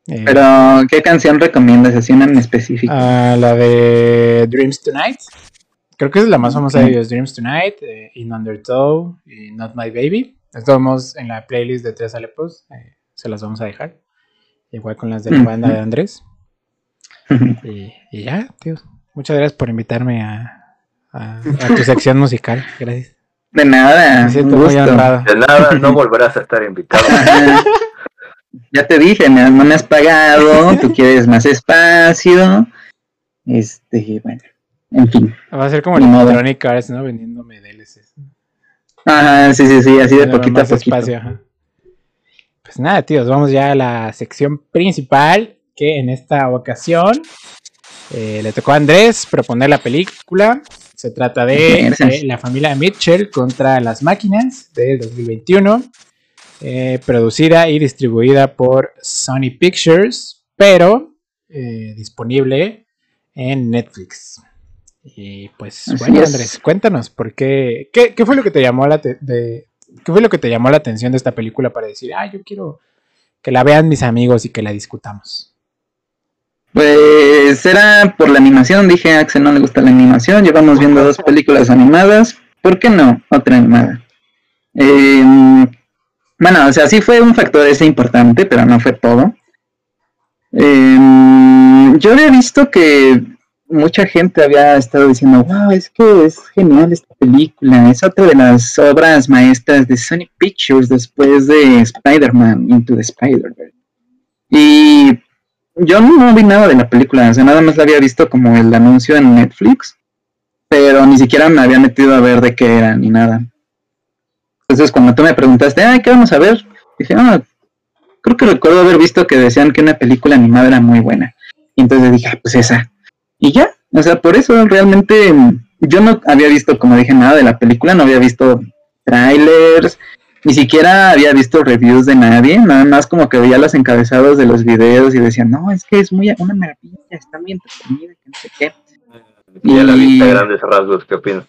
eh, Pero, ¿qué canción recomiendas? Así una en específico. ah, la de Dreams Tonight. Creo que es la más famosa de ellos, Dreams Tonight, eh, In Undertow y Not My Baby. Estamos en la playlist de Tres Alepos, eh, se las vamos a dejar. Igual con las de la banda de Andrés. Y, y ya, tíos. Muchas gracias por invitarme a, a, a tu sección musical. Gracias. De nada, Me un siento muy honrado. De nada, no volverás a estar invitado. Ya te dije, no me has pagado, tú quieres más espacio. Este, bueno, en fin. Va a ser como modo. Electronic Arts, ¿no? Vendiéndome DLCs. Ajá, sí, sí, sí, así de Dándome poquito a más poquito. espacio, ajá. Pues nada, tíos, vamos ya a la sección principal, que en esta ocasión eh, le tocó a Andrés proponer la película. Se trata de eh, La familia Mitchell contra las máquinas de 2021, eh, producida y distribuida por Sony Pictures, pero eh, disponible en Netflix. Y pues Así bueno, es. Andrés, cuéntanos, ¿por qué, qué, qué fue lo que te llamó la te- de, qué fue lo que te llamó la atención de esta película para decir, ah, yo quiero que la vean mis amigos y que la discutamos? Pues era por la animación, dije a Axel no le gusta la animación, llevamos viendo dos películas animadas, ¿por qué no? Otra animada. Eh, bueno, o sea, sí fue un factor ese importante, pero no fue todo. Eh, yo había visto que mucha gente había estado diciendo, wow, es que es genial esta película, es otra de las obras maestras de Sony Pictures después de Spider-Man Into the Spider-Verse. Y yo no vi nada de la película, o sea, nada más la había visto como el anuncio en Netflix, pero ni siquiera me había metido a ver de qué era ni nada. Entonces, cuando tú me preguntaste, ay, ¿qué vamos a ver? Dije, ah, creo que recuerdo haber visto que decían que una película animada era muy buena. Y entonces dije, ah, pues esa. Y ya, o sea, por eso realmente yo no había visto, como dije, nada de la película, no había visto trailers, ni siquiera había visto reviews de nadie, nada más como que veía los encabezados de los videos y decían, no, es que es muy una maravilla, está muy entretenida, que no sé qué. Ya la viste a Y- grandes rasgos, ¿qué opinas?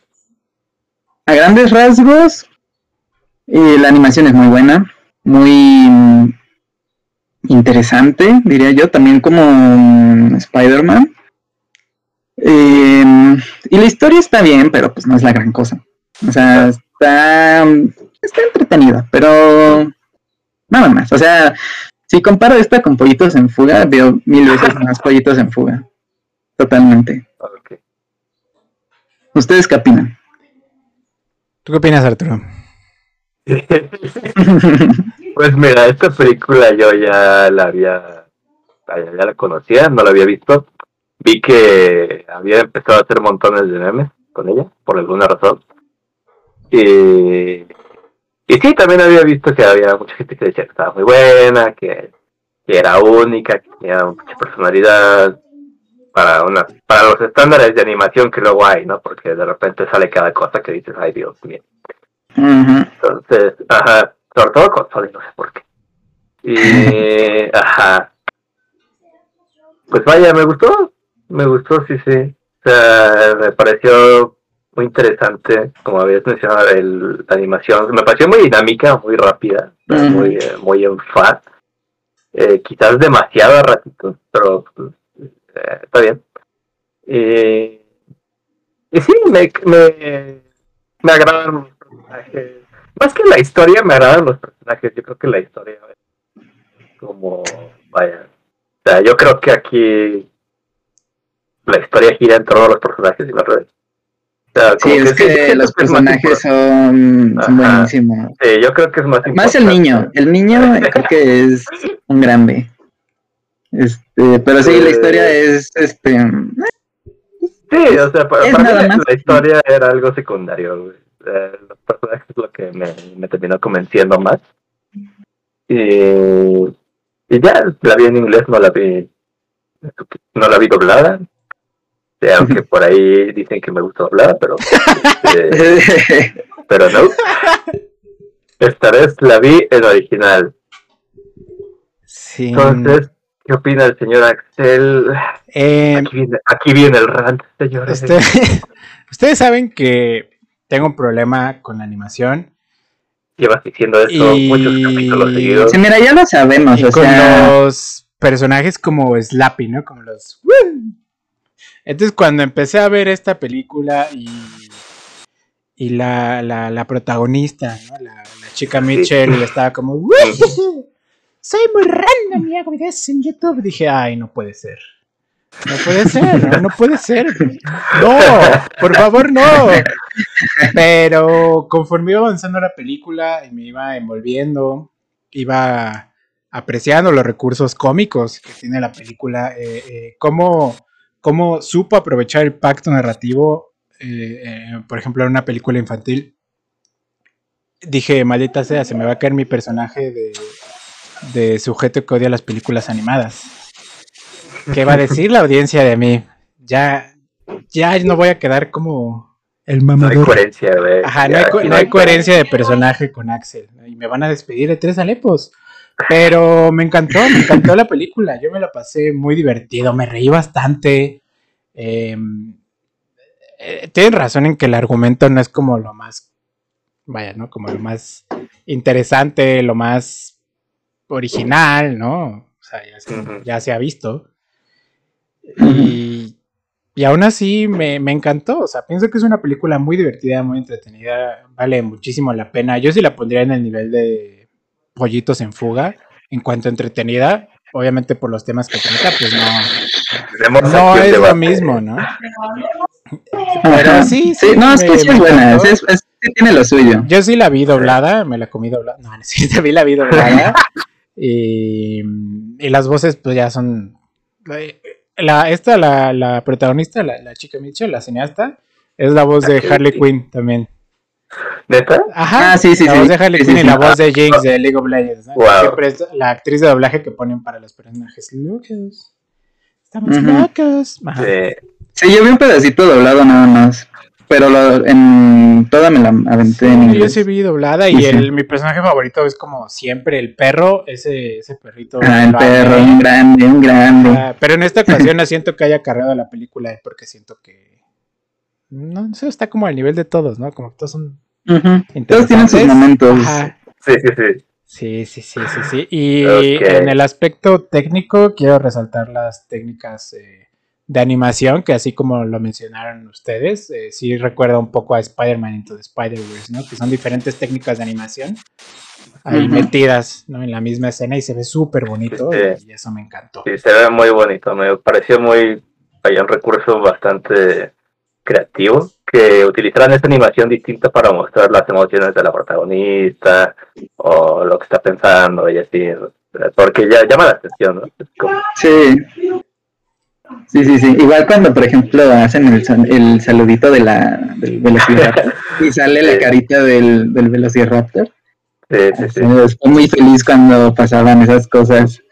A grandes rasgos, eh, la animación es muy buena, muy interesante, diría yo, también como Spider-Man. Eh, y la historia está bien, pero pues no es la gran cosa. O sea, está, está entretenida, pero nada más. O sea, si comparo esta con Pollitos en Fuga, veo mil veces más Pollitos en Fuga. Totalmente. ¿Ustedes qué opinan? ¿Tú qué opinas, Arturo? Pues mira, esta película yo ya la había, ya la conocía, no la había visto. Vi que había empezado a hacer montones de memes con ella, por alguna razón. Y, y sí, también había visto que había mucha gente que decía que estaba muy buena, que, que era única, que tenía mucha personalidad para una para los estándares de animación que luego hay, ¿no? Porque de repente sale cada cosa que dices, ay Dios mío. Entonces, ajá, sobre todo con Sony, no sé por qué. Y, ajá. Pues vaya, me gustó, me gustó, sí, sí. O sea, me pareció muy interesante, como habías mencionado, el, la animación. Me pareció muy dinámica, muy rápida, muy, eh, muy en fat. Eh, quizás demasiado a ratitos, pero eh, está bien. Y, y sí, me, me, me agradan los personajes. Más que la historia, me agradan los personajes. Yo creo que la historia como, vaya. O sea, yo creo que aquí la historia gira en torno a los personajes y no al revés. Sea, Sí, es que los personajes son, buenísimos. Sí, yo creo que es más Más el importante. niño, el niño creo que es un grande. Este, pero sí, la historia es este Sí, o sea, para, para mí la, historia era algo secundario. güey. Eh, los personajes es lo que me, me terminó convenciendo más. Y, Y ya la vi en inglés, no la vi, no la vi doblada. Aunque por ahí dicen que me gusta doblada, pero, este, pero no. Esta vez la vi en original. Sí. Entonces, ¿qué opina el señor Axel? Eh, aquí, viene, aquí viene el rant, señores. Usted- ustedes saben que tengo un problema con la animación Llevas diciendo eso Y- muchos capítulos seguidos. Sí, mira, ya lo sabemos, y o con sea, los personajes como Slappy, ¿no? Como los... Entonces cuando empecé a ver esta película y, y la, la, la protagonista, ¿no? La, la chica Mitchell estaba como... "Uy, Soy muy random y hago videos en YouTube. Dije, ay, no puede ser. No puede ser, no, no puede ser. No, por favor, no. Pero conforme iba avanzando la película y me iba envolviendo, iba apreciando los recursos cómicos que tiene la película, eh, eh, cómo, cómo supo aprovechar el pacto narrativo, eh, eh, por ejemplo, en una película infantil. Dije, maldita sea, se me va a caer mi personaje de, de sujeto que odia las películas animadas. ¿Qué va a decir la audiencia de mí? Ya, ya no voy a quedar como el No hay coherencia, güey. Ajá, no hay, no coherencia de personaje con Axel. Y me van a despedir de tres alepos. Pero me encantó, me encantó la película. Yo me la pasé muy divertido, me reí bastante. Eh, eh, tienen razón en que el argumento no es como lo más, vaya, ¿no? Como lo más interesante, lo más original, ¿no? O sea, ya se, ya se ha visto. Y, y aún así me, me encantó. O sea, pienso que es una película muy divertida, muy entretenida. Vale muchísimo la pena. Yo sí la pondría en el nivel de Pollitos en Fuga. En cuanto a entretenida, obviamente por los temas que trata, pues no, no es lo mismo, ¿no? pero sí, sí, no, es que sí es buena, es, es- sí tiene lo suyo. Yo sí la vi doblada, me la comí doblada. No, sí, vi la vi doblada. y, y las voces, pues ya son. La, esta, la, la protagonista, la, la chica Mitchell, la cineasta, es la voz de Harley. Quinn también. ¿Neta? Ajá, Ah, sí, sí, la sí. voz de Harley Sí, sí, y la voz de Jinx de League of Legends. ¿no? Wow. Siempre es la actriz de doblaje que ponen para los personajes locos. Estamos locos. Ajá. Sí. Sí, yo vi un pedacito doblado nada más, pero lo- en toda me la aventé en yo sí vi doblada Sí, y sí. el, mi personaje favorito es como siempre el perro, ese, ese perrito. Ah, el perro, un grande, un grande. Ah, pero en esta ocasión no siento que haya cargado la película eh, porque siento que no, no sé, está como al nivel de todos, ¿no? Como que todos son Ujú. Todos tienen sus momentos. Ajá. Sí, sí, sí. Sí, sí, sí, sí, sí. Y en el aspecto técnico quiero resaltar las técnicas eh, de animación que así como lo mencionaron ustedes, eh, sí recuerda un poco a Spider-Man Into the Spider-Verse, ¿no? Que son diferentes técnicas de animación ahí metidas, ¿no? En la misma escena y se ve súper bonito Sí. y eso me encantó. Sí, se ve muy bonito. Me pareció muy. Hay un recurso bastante creativo que utilizaran esta animación distinta para mostrar las emociones de la protagonista o lo que está pensando y así. Porque ya llama la atención, ¿no? Como- Sí. Sí, sí, sí. Igual cuando, por ejemplo, hacen el, saludito de la, del Velociraptor y sale la carita del, del Velociraptor. Sí, sí, sí. Estoy muy feliz cuando pasaban esas cosas.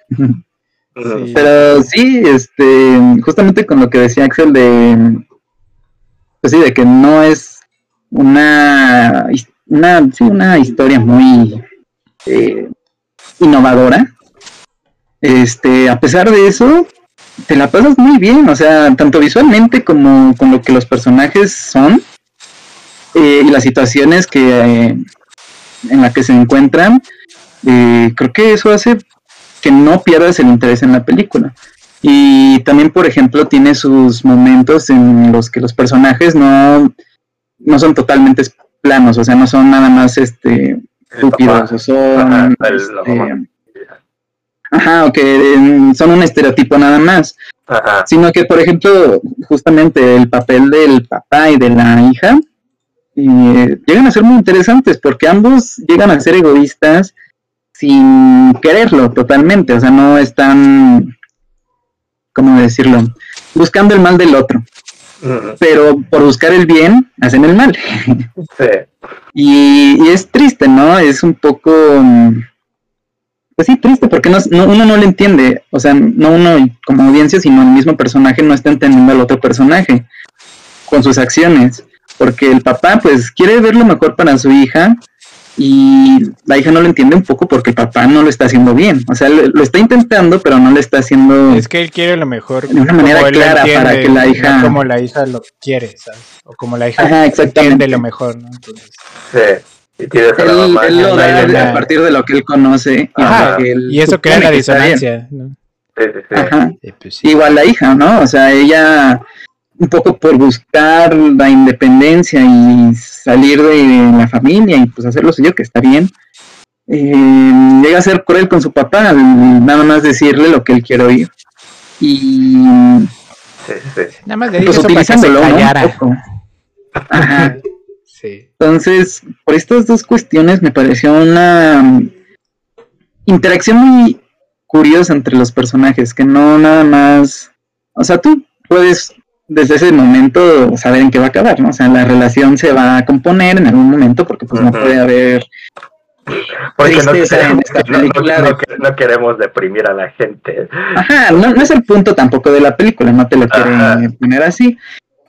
Sí. Pero sí, este, justamente con lo que decía Axel de, pues sí, de que no es una, una, sí, una historia muy eh, innovadora. Este, a pesar de eso, te la pasas muy bien, o sea, tanto visualmente como con lo que los personajes son eh, y las situaciones que en las que se encuentran. eh, creo que eso hace que no pierdas el interés en la película. Y también, por ejemplo, tiene sus momentos en los que los personajes no, no son totalmente planos, o sea, no son nada más este estúpidos, o son Ajá, este, o que eh, son un estereotipo nada más, Ajá. sino que, por ejemplo, justamente el papel del papá y de la hija eh, llegan a ser muy interesantes porque ambos llegan a ser egoístas sin quererlo totalmente, o sea, no están, ¿cómo decirlo? Buscando el mal del otro, pero por buscar el bien hacen el mal. Sí. Y, y es triste, ¿no? Es un poco, mm, pues sí, triste, porque no, no, uno no le entiende, o sea, no uno como audiencia, sino el mismo personaje no está entendiendo al otro personaje con sus acciones, porque el papá pues quiere ver lo mejor para su hija y la hija no lo entiende un poco porque el papá no lo está haciendo bien, o sea, lo, está intentando, pero no le está haciendo... Es que él quiere lo mejor de una manera clara para que la hija... como la hija lo quiere, ¿sabes? O como la hija entiende lo mejor, ¿no? Entonces... Sí él, él lo da a partir de lo que él conoce. y eso crea la disonancia. Pues Igual la hija, ¿no? O sea, ella un poco por buscar la independencia y salir de la familia y pues hacer lo suyo, que está bien, eh, llega a ser cruel con su papá, nada más decirle lo que él quiere oír. Y nada más le pues, utilizándolo, ¿no? Ajá. Entonces, por estas dos cuestiones me pareció una interacción muy curiosa entre los personajes, que no nada más, o sea, tú puedes desde ese momento saber en qué va a acabar, ¿no? O sea, la relación se va a componer en algún momento porque pues no puede haber porque no queremos, no, queremos deprimir a la gente. Ajá, no, no, es el punto tampoco de la película, no te lo quieren poner así.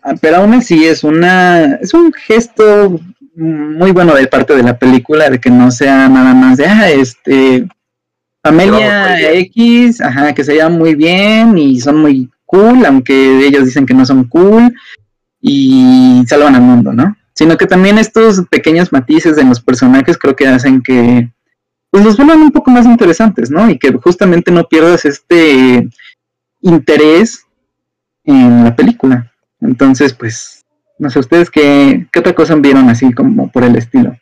Ah, pero aún así es una es un gesto muy bueno de parte de la película de que no sea nada más de ah, este familia X, ajá, que se llevan muy bien y son muy cool, aunque ellos dicen que no son cool y salvan al mundo, ¿no? Sino que también estos pequeños matices de los personajes creo que hacen que pues los vuelvan un poco más interesantes, ¿no? Y que justamente no pierdas este interés en la película. Entonces, pues, no sé, ¿ustedes qué, qué otra cosa vieron así como por el estilo?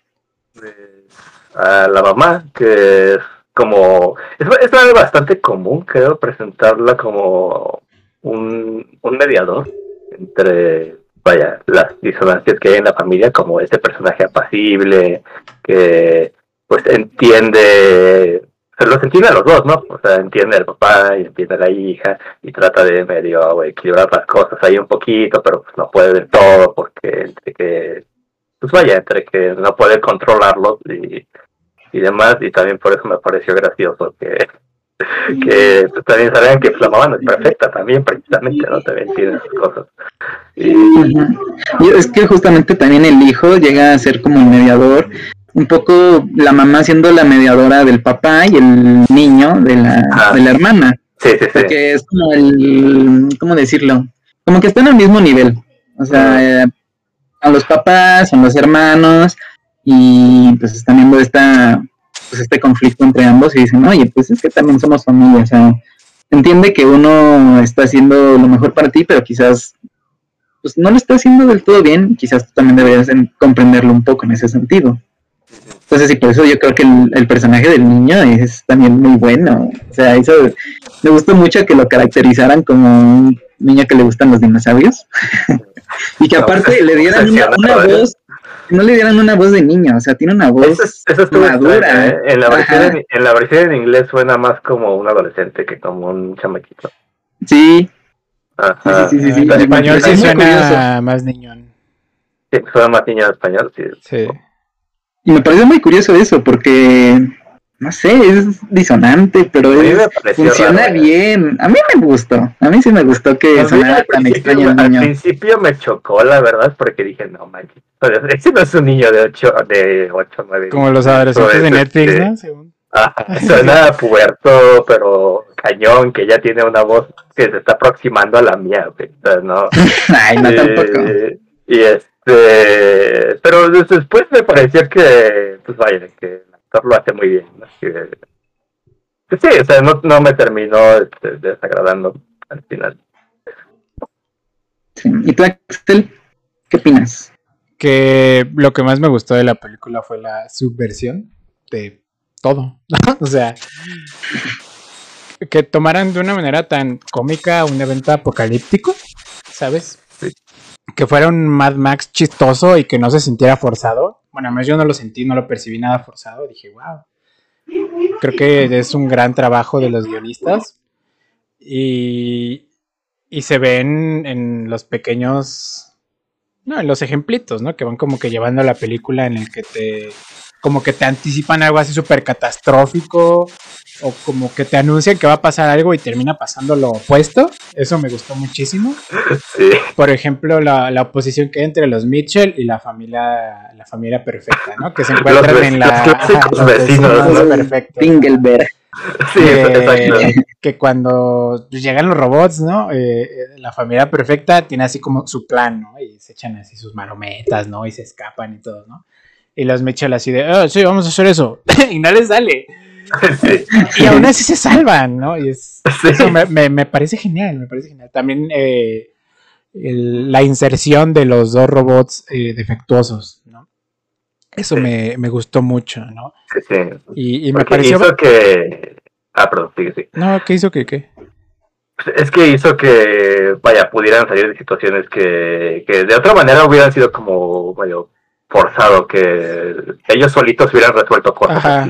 a la mamá, que es como... Es bastante común, creo, presentarla como un, un mediador entre, vaya, las disonancias que hay en la familia, como este personaje apacible, que pues entiende se los entiende a los dos, ¿no? O sea, entiende al papá y entiende a la hija y trata de medio equilibrar las cosas ahí un poquito, pero pues no puede del todo porque entre que, pues vaya, entre que no puede controlarlo y, y demás, y también por eso me pareció gracioso que, que pues, también sabían que la mamá no es perfecta también, precisamente, ¿no? También tiene sus cosas. Y... y es que justamente también el hijo llega a ser como el mediador un poco la mamá siendo la mediadora del papá y el niño de la, de la hermana. Sí, sí, sí. Porque es como el, ¿cómo decirlo? Como que están al mismo nivel. O sea, a los papás, a los hermanos, y pues están viendo esta, pues este conflicto entre ambos y dicen, oye, pues es que también somos familia, o sea, entiende que uno está haciendo lo mejor para ti, pero quizás pues no lo está haciendo del todo bien, quizás tú también deberías comprenderlo un poco en ese sentido. Entonces, y por eso yo creo que el, personaje del niño es también muy bueno. O sea, eso me gustó mucho que lo caracterizaran como un niño que le gustan los dinosaurios. y que aparte le dieran una, voz, no le dieran una voz de niño, o sea, tiene una voz eso, madura. ¿eh? En, la versión en, la versión en inglés suena más como un adolescente que como un chamaquito. Sí. Ajá. Sí, sí, sí, En español sí suena más niñón. Sí, suena más niño en español, sí. Sí. Y me parece muy curioso eso, porque, no sé, es disonante, pero funciona bien. A mí me gustó, a mí sí me gustó que sonara tan extraño el niño. Al principio me chocó, la verdad, porque dije, no manches, ese no es un niño de 8, de 8 9 Como los adolescentes de Netflix, ¿no? Ajá, suena puerto, pero cañón, que ya tiene una voz que se está aproximando a la mía, ¿no? Ay, no tampoco. Y es este, pero después me pareció que, pues vaya, que lo hace muy bien. Que, sí, o sea, no, no me terminó este, desagradando al final. ¿Y tú, Axel, qué opinas? Que lo que más me gustó de la película fue la subversión de todo. o sea, que tomaran de una manera tan cómica un evento apocalíptico, ¿sabes? que fuera un Mad Max chistoso y que no se sintiera forzado. Bueno, a mí yo no lo sentí, no lo percibí nada forzado. Dije, wow. Creo que es un gran trabajo de los guionistas. Y, y se ven en los pequeños. No, en los ejemplitos, ¿no? Que van como que llevando la película en el que te como que te anticipan algo así súper catastrófico o como que te anuncian que va a pasar algo y termina pasando lo opuesto. Eso me gustó muchísimo. Sí. Por ejemplo, la, la oposición que hay entre los Mitchell y la familia la familia perfecta, ¿no? Que se encuentran Los en la... los clásicos ajá, los vecinos, vecinos ¿no? perfectos. Pingelberg. Sí, que, exacto. que cuando llegan los robots, ¿no? Eh, eh, la familia perfecta tiene así como su plan, ¿no? Y se echan así sus marometas, ¿no? Y se escapan y todo, ¿no? Y los Mitchell así de, oh, sí, vamos a hacer eso. y no les sale. Sí. Y aún así se salvan, ¿no? Y es, Sí. eso me, me- me parece genial, me parece genial. También eh, el- la inserción de los dos robots eh, defectuosos, ¿no? Eso Sí. me, me gustó mucho, ¿no? Sí, sí. Y, y me pareció... hizo que. Ah, perdón, sigue, sí. No, ¿qué hizo que qué? Es que hizo que, vaya, pudieran salir de situaciones que, que de otra manera hubieran sido como medio forzado, que ellos solitos hubieran resuelto cosas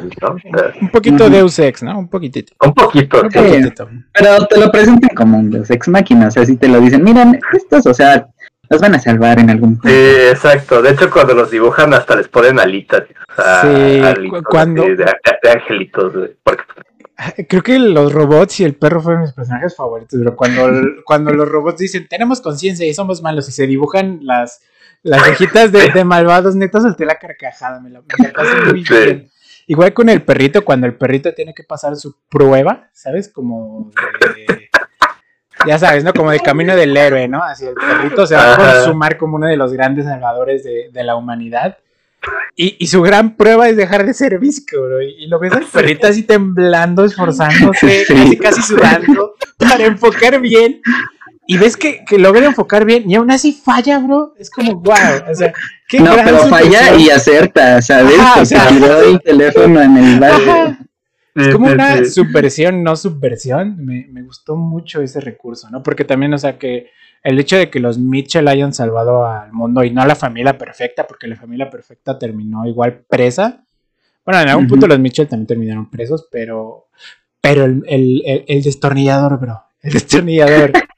Un poquito Ujú. Deus Ex, ¿no? Un poquitito. un poquito, Un sí. Pero te lo presentan como un Deus Ex Máquina, o sea, si te lo dicen, miren, estos, o sea, los van a salvar en algún punto. Sí, exacto. De hecho, cuando los dibujan hasta les ponen alitas. O sea, Sí, alitos cuando- así de, de- de angelitos. Porque, Creo que los robots y el perro fueron mis personajes favoritos, pero cuando, cuando los robots dicen tenemos conciencia y somos malos y se dibujan las, las hojitas de, de malvados, neta solté la carcajada, me la, me la pasé muy Sí. bien. Igual con el perrito, cuando el perrito tiene que pasar su prueba, ¿sabes? Como de- ya sabes, ¿no? Como de camino del héroe, ¿no? Así el perrito se va a consumar como uno de los grandes salvadores de, de la humanidad. Y, y su gran prueba es dejar de ser visco, bro. Y, y lo ves al perrito así temblando, esforzándose, Sí. casi casi sudando, para enfocar bien. Y ves que, que logra enfocar bien y aún así falla, bro. Es como, wow. O sea, qué No, gran pero falla y acerta, ¿sabes? Ajá, o sea- tiró el teléfono en el barrio. Es como una subversión, no subversión. Me, me gustó mucho ese recurso, ¿no? Porque también, o sea, que el hecho de que los Mitchell hayan salvado al mundo y no a la familia perfecta, porque la familia perfecta terminó igual presa. Bueno, en algún punto los Mitchell también terminaron presos, pero. Pero el, el, el- el destornillador, bro. El destornillador.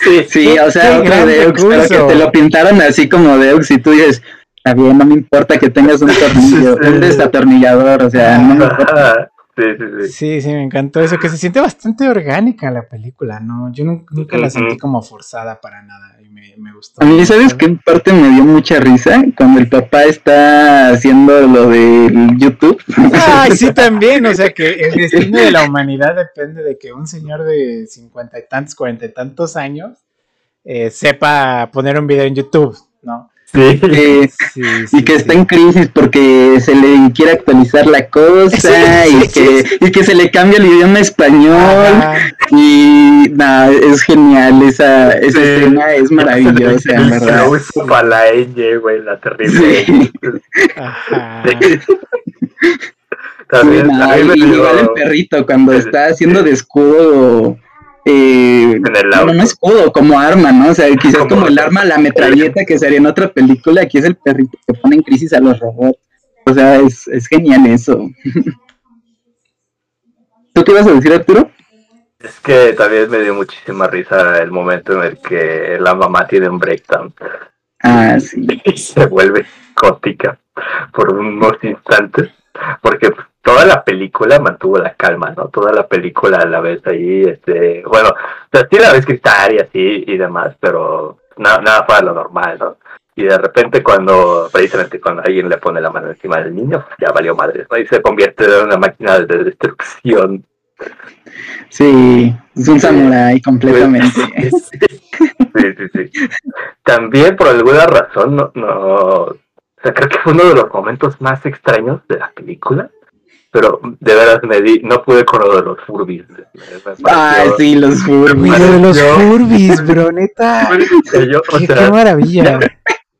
Sí, Sí, o sea, otro Deux, pero que te lo pintaron así como Deux y tú dices, está bien, no me importa que tengas un tornillo, un desatornillador, o sea, no me importa. Sí, sí, sí. Sí, sí, me encantó eso, que se siente bastante orgánica la película, ¿no? Yo nun- nunca la sentí como forzada para nada me, me gustó. A mí, ¿sabes qué parte me dio mucha risa? Cuando el papá está haciendo lo del YouTube. Ay, sí, también, o sea que el destino de la humanidad depende de que un señor de cincuenta y tantos, cuarenta y tantos años eh, sepa poner un video en YouTube, ¿no? Sí. Eh, Sí, y que sí. está en crisis porque se le quiere actualizar la cosa Sí, y, sí, que, y que se le cambia el idioma español Ajá. y nada, es genial esa, esa Sí. escena, es maravillosa, en El verdad. es para la ñ, güey, la terrible. Sí. Ajá. También, y igual el perrito cuando está haciendo de escudo eh, no, escudo, como arma, ¿no? O sea, quizás Como- como, el arma, la metralleta que sería en otra película, aquí es el perrito que pone en crisis a los robots. O sea, es, es genial eso. ¿Tú qué ibas a decir, Arturo? Es que también me dio muchísima risa el momento en el que la mamá tiene un breakdown Ah, sí. y se vuelve gótica por unos instantes, porque toda la película mantuvo la calma, ¿no? Toda la película a la vez ahí, este, bueno, o sea, sí la ves gritar y así y demás, pero nada, nada fuera lo normal, ¿no? Y de repente cuando, precisamente cuando alguien le pone la mano encima del niño, pues, ya valió madre, ¿no? Y se convierte en una máquina de destrucción. Sí, es un samurái completamente. Sí, sí, sí. También por alguna razón, no, no, o sea, creo que fue uno de los momentos más extraños de la película, pero de veras me di, no pude con lo de los Furbis. Me- me Ah, pareció- sí, los Güey, Furbies. lo de los Furbies, bro, neta. que yo, o Qué, sea, qué maravilla.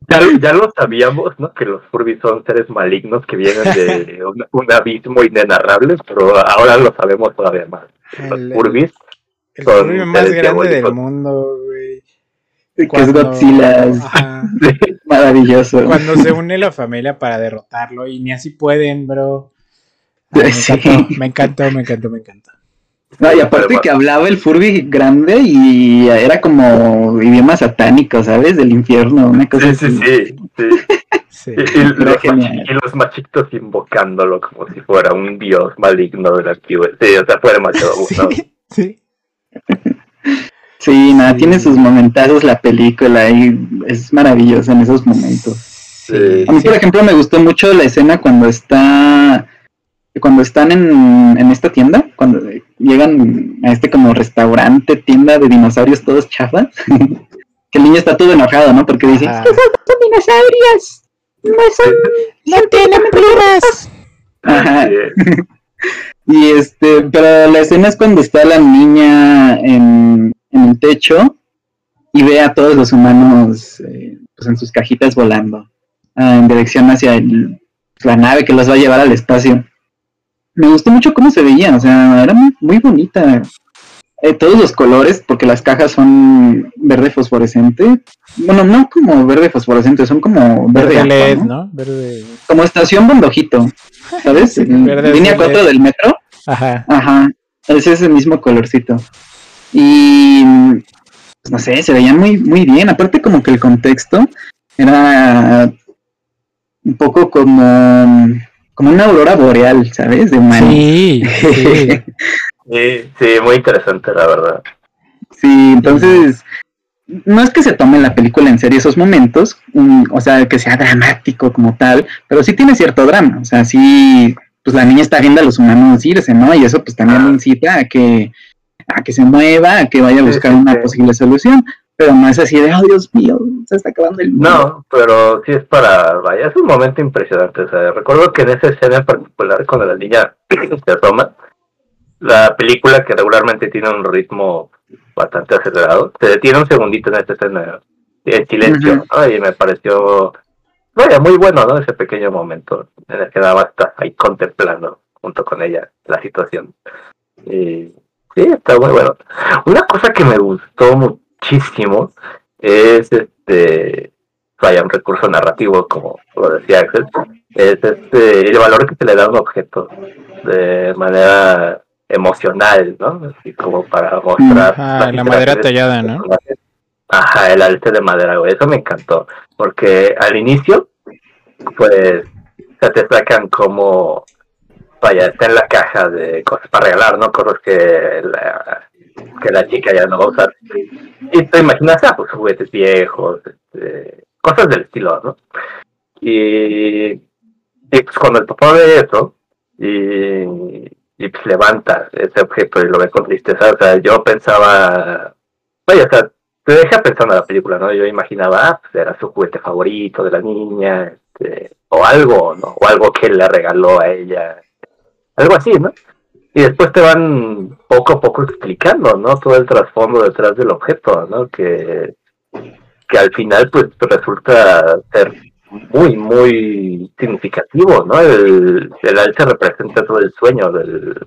ya, ya lo sabíamos, ¿no? Que los Furbis son seres malignos que vienen de un, un abismo inenarrable, pero ahora lo sabemos todavía más. Los El- Furbis, El Son Furby más grande del mundo, güey. Que es Cuando- Godzilla, es Ajá. maravilloso. Cuando se une la familia para derrotarlo y ni así pueden, bro. Ay, me, Sí. encantó, me encantó, me encantó, me encantó. No, y aparte que hablaba el Furby grande y era como idioma satánico, ¿sabes? Del infierno, una cosa sí, sí, así. sí, sí. Y, los machitos invocándolo como si fuera un dios maligno de la Sí, o sea, fue demasiado bueno. Sí. Sí, nada, tiene sus momentazos la película y es maravillosa en esos momentos. a mí, por ejemplo, me gustó mucho la escena cuando está cuando están en, en, esta tienda, cuando llegan a este como restaurante, tienda de dinosaurios todos chafas, que el niño está todo enojado, ¿no? Porque dice, son dinosaurios, no son, no tienen plumas. Ajá. y este, pero la escena es cuando está la niña en, en el techo y ve a todos los humanos eh, pues en sus cajitas volando ah, en dirección hacia el, la nave que los va a llevar al espacio me gustó mucho cómo se veía, o sea, era muy, bonita. Eh, todos los colores, porque las cajas son verde fosforescente. Bueno, no como verde fosforescente, son como verde, LED, ¿no? Verde. Como estación bondojito, ¿sabes? Línea 4 del metro. Ajá. Ajá. Es ese mismo colorcito. Y pues, no sé, se veían muy, muy bien. Aparte, como que el contexto era un poco como como una aurora boreal, ¿sabes? De Sí, sí. sí, muy interesante, la verdad. Sí, entonces, no es que se tome la película en serio esos momentos, mm, o sea, que sea dramático como tal, pero sí tiene cierto drama, o sea, sí, pues la niña está viendo a los humanos irse, ¿no? Y eso pues también incita a que, a que se mueva, a que vaya a buscar una posible solución pero no es así de, oh Dios mío, se está acabando el mundo. No, pero sí es para, vaya, es un momento impresionante. O sea, recuerdo que en esa escena en particular, cuando la niña se asoma, la película que regularmente tiene un ritmo bastante acelerado, se detiene un segundito en esta escena en silencio, y me pareció, vaya, muy bueno, ¿no? Ese pequeño momento en el que daba hasta ahí contemplando junto con ella la situación. Y sí, está muy bueno. Una cosa que me gustó mucho muchísimo es este vaya un recurso narrativo como lo decía Axel es este el valor que se le da a un objeto de manera emocional no así como para mostrar la, madera tallada no ajá el arte de madera eso me encantó porque al inicio pues se te sacan como vaya está en la caja de cosas para regalar no cosas que la, que la chica ya no va a usar. Y te imaginas, ah, pues juguetes viejos, este, cosas del estilo, ¿no? Y, pues cuando el papá ve eso, y, y pues levanta ese objeto y lo ve con tristeza, o sea, yo pensaba, vaya, o sea, te deja pensando en la película, ¿no? Yo imaginaba, ah, pues era su juguete favorito de la niña, este, o algo, ¿no? O algo que le regaló a ella, algo así, ¿no? Y después te van poco a poco explicando, ¿no? Todo el trasfondo detrás del objeto, ¿no? Que, que al final pues resulta ser muy, muy significativo, ¿no? El, el alce representa todo el sueño del,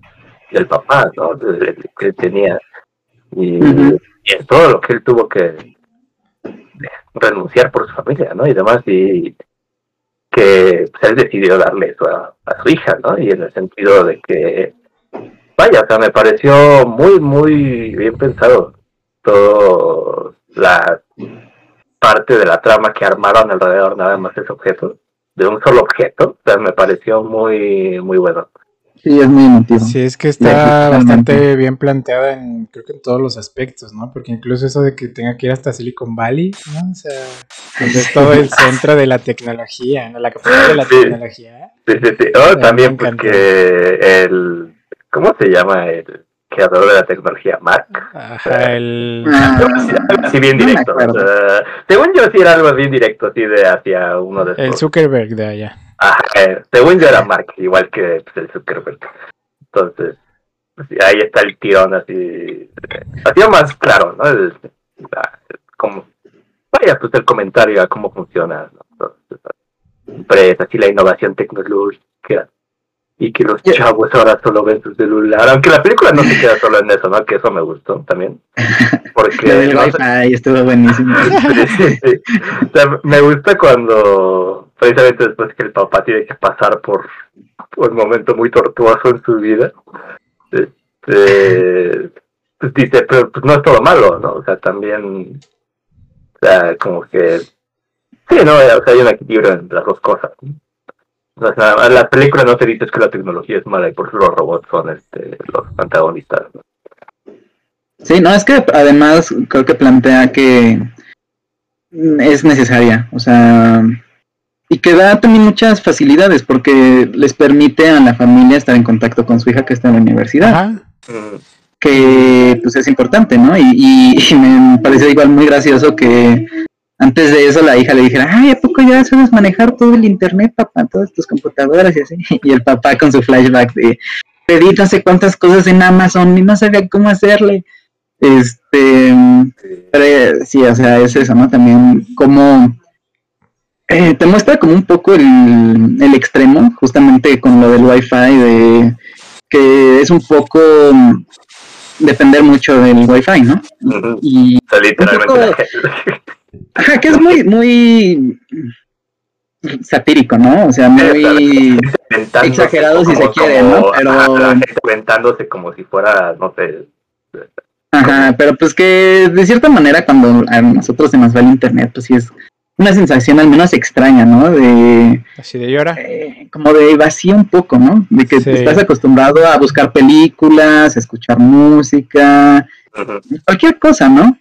del papá, ¿no? que tenía. Y, es todo lo que él tuvo que renunciar por su familia, ¿no? Y demás, y que pues, él decidió darle eso a, a su hija, ¿no? Y en el sentido de que vaya, o sea, me pareció muy, muy bien pensado todo la parte de la trama que armaron alrededor nada más ese objeto, de un solo objeto, o sea, me pareció muy, muy bueno. Sí, es muy emotivo. Sí, es que está bastante bien planteada en, creo que en todos los aspectos, ¿no? Porque incluso eso de que tenga que ir hasta Silicon Valley, ¿no? O sea, donde es todo el centro de la tecnología, ¿no? La capital de la tecnología. Sí, sí, sí. Oh, también porque el ¿Cómo se llama el creador de la tecnología? Mark. Ajá, el. Sí, bien directo. según yo, sí era algo bien directo, así de hacia uno de El Zuckerberg de allá. Ajá, eh, según yo era Mark, igual que pues, el Zuckerberg. Entonces, pues, ahí está el tirón así. Así más claro, ¿no? El, como, vaya, pues el comentario a cómo funciona, ¿no? empresas y la innovación tecnológica y que los chavos ahora solo ven su celular, aunque la película no se queda solo en eso, ¿no? Que eso me gustó también. Porque Ay, estuvo buenísimo. me gusta cuando precisamente después que el papá tiene que pasar por, un momento muy tortuoso en su vida, este, pues dice, pero pues no es todo malo, ¿no? O sea, también, o sea, como que Sí, no, o sea, hay un equilibrio entre las dos cosas. O sea, la película no te dice que la tecnología es mala y por eso los robots son este, los antagonistas. ¿no? Sí, no, es que además creo que plantea que es necesaria, o sea, y que da también muchas facilidades porque les permite a la familia estar en contacto con su hija que está en la universidad, Ajá. Que pues es importante, ¿no? Y, y- y me pareció igual muy gracioso que antes de eso la hija le dijera, ay, ¿a poco ya sabes manejar todo el internet, papá, todas tus computadoras y así? Y el papá con su flashback de, pedí no sé cuántas cosas en Amazon y no sabía cómo hacerle. Este, sí. pero, sí, o sea, es eso, ¿no? También como eh, te muestra como un poco el, el extremo, justamente con lo del wifi, de que es un poco depender mucho del wifi, ¿no? Y O sea, literalmente poco- ajá, que es muy, muy satírico, ¿no? O sea, muy Exagerado si se quiere, como- ¿no? Pero- ajá, la gente aventándose como si fuera, no sé, Ajá, pero pues que de cierta manera cuando a nosotros se nos va el internet, pues sí es una sensación al menos extraña, ¿no? De Así de llora. eh, como de vacío un poco, ¿no? De que Sí. estás acostumbrado a buscar películas, a escuchar música, cualquier cosa, ¿no?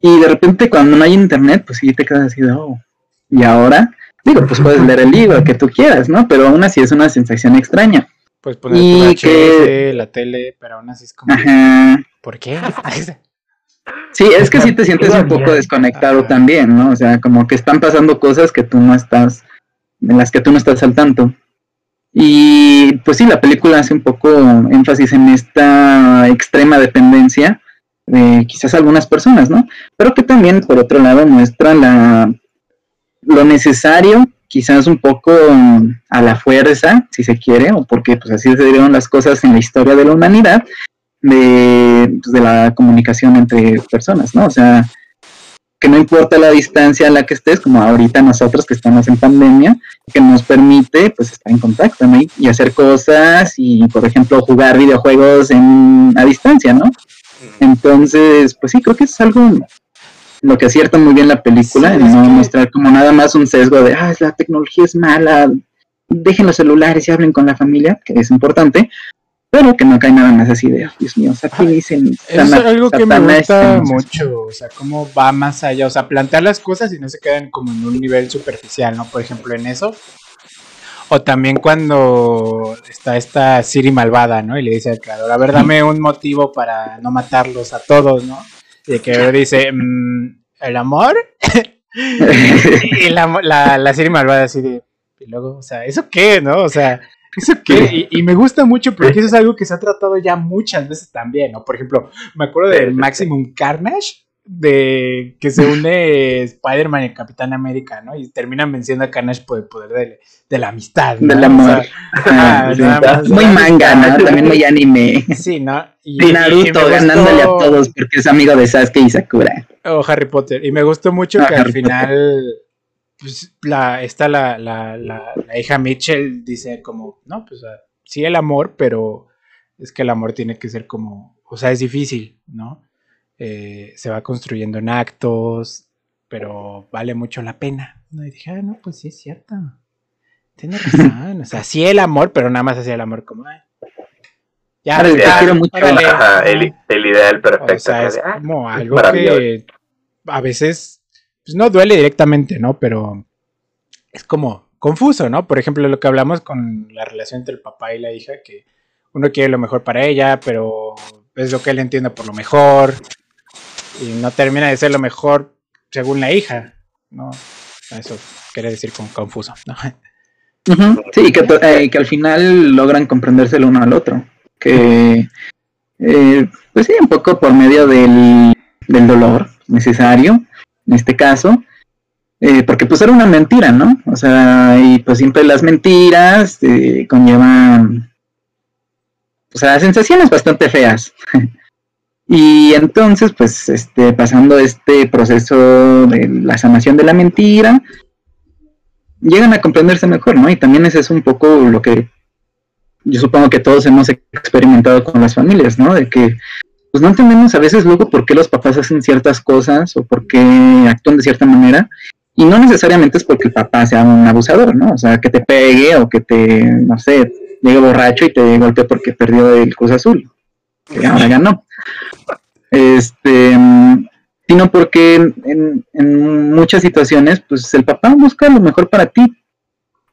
Y de repente cuando no hay internet, pues sí te quedas así de, oh, ¿y ahora? Digo, pues puedes leer el libro que tú quieras, ¿no? Pero aún así es una sensación extraña. Puedes poner Y tu que- la tele, pero aún así es como, Ajá. ¿por qué? Sí, es que sí te sientes un poco desconectado Ajá. también, ¿no? O sea, como que están pasando cosas que tú no estás, en las que tú no estás al tanto. Y pues sí, la película hace un poco énfasis en esta extrema dependencia de quizás algunas personas, ¿no? Pero que también, por otro lado, muestra la, lo necesario, quizás un poco a la fuerza, si se quiere, o porque pues así se dieron las cosas en la historia de la humanidad, de, pues, de la comunicación entre personas, ¿no? O sea, que no importa la distancia a la que estés, como ahorita nosotros que estamos en pandemia, que nos permite pues estar en contacto, ¿no? Y hacer cosas y, por ejemplo, jugar videojuegos en, a distancia, ¿no? Entonces, pues sí, creo que es algo lo que acierta muy bien la película, Sí, en es no que- mostrar como nada más un sesgo de, ah, la tecnología es mala, dejen los celulares y hablen con la familia, que es importante, pero que no cae nada más así de, "Oh, Dios mío, satanicen, Eso es sana- algo que me gusta no sé". mucho, o sea, cómo va más allá, o sea, plantear las cosas y no se quedan como en un nivel superficial, ¿no? Por ejemplo, en eso. O también cuando está esta Siri malvada, ¿no? Y le dice al creador, a ver, dame un motivo para no matarlos a todos, ¿no? Y el creador dice, "Mm, ¿el amor? y la, la, la Siri malvada así de, y luego, o sea, ¿eso qué, no? O sea, ¿eso qué? Y, y me gusta mucho porque eso es algo que se ha tratado ya muchas veces también, ¿no? Por ejemplo, me acuerdo de Maximum Carnage, de que se une Spider-Man y Capitán América, ¿no? Y terminan venciendo a Carnage por el poder de, de la amistad, ¿no? Del O amor. sea, Ah, sí. nada más, muy manga, ¿no? También muy anime. Sí, ¿no? Y, y Naruto ganándole a todos porque es amigo de Sasuke y Sakura. O Harry Potter. Y me gustó mucho Ah, que al final, pues, la, está la, la, la, la hija Mitchell dice como, no, pues sí el amor, pero es que el amor tiene que ser como, o sea, es difícil, ¿no? Eh, se va construyendo en actos, pero vale mucho la pena. ¿no? Y dije, ah, no, pues sí es cierto. Tienes razón. O sea, sí el amor, pero nada más hacía el amor como, ay. Ya, ya, te quiero mucho. Ajá, el, el ideal perfecto. O sea, acá es ah, como algo que a veces pues no duele directamente, ¿no? Pero es como confuso, ¿no? Por ejemplo, lo que hablamos con la relación entre el papá y la hija, que uno quiere lo mejor para ella, pero es lo que él entiende por lo mejor y no termina de ser lo mejor según la hija, ¿no? Eso quiere decir con confuso, ¿no? Sí, que, eh, que al final logran comprenderse el uno al otro. Que, eh, pues sí, un poco por medio del, del dolor necesario, en este caso, eh, porque pues era una mentira, ¿no? O sea, y pues siempre las mentiras eh, conllevan, o sea, sensaciones bastante feas. y entonces, pues, este, pasando este proceso de la sanación de la mentira, llegan a comprenderse mejor, ¿no? Y también ese es un poco lo que yo supongo que todos hemos experimentado con las familias, ¿no? De que pues no entendemos a veces luego por qué los papás hacen ciertas cosas o por qué actúan de cierta manera Y no necesariamente es porque el papá sea un abusador, ¿no? O sea, que te pegue o que te, no sé, llegue borracho y te golpee porque perdió el Cruz Azul, que ahora ganó. Este, sino porque en, en muchas situaciones, pues el papá busca lo mejor para ti.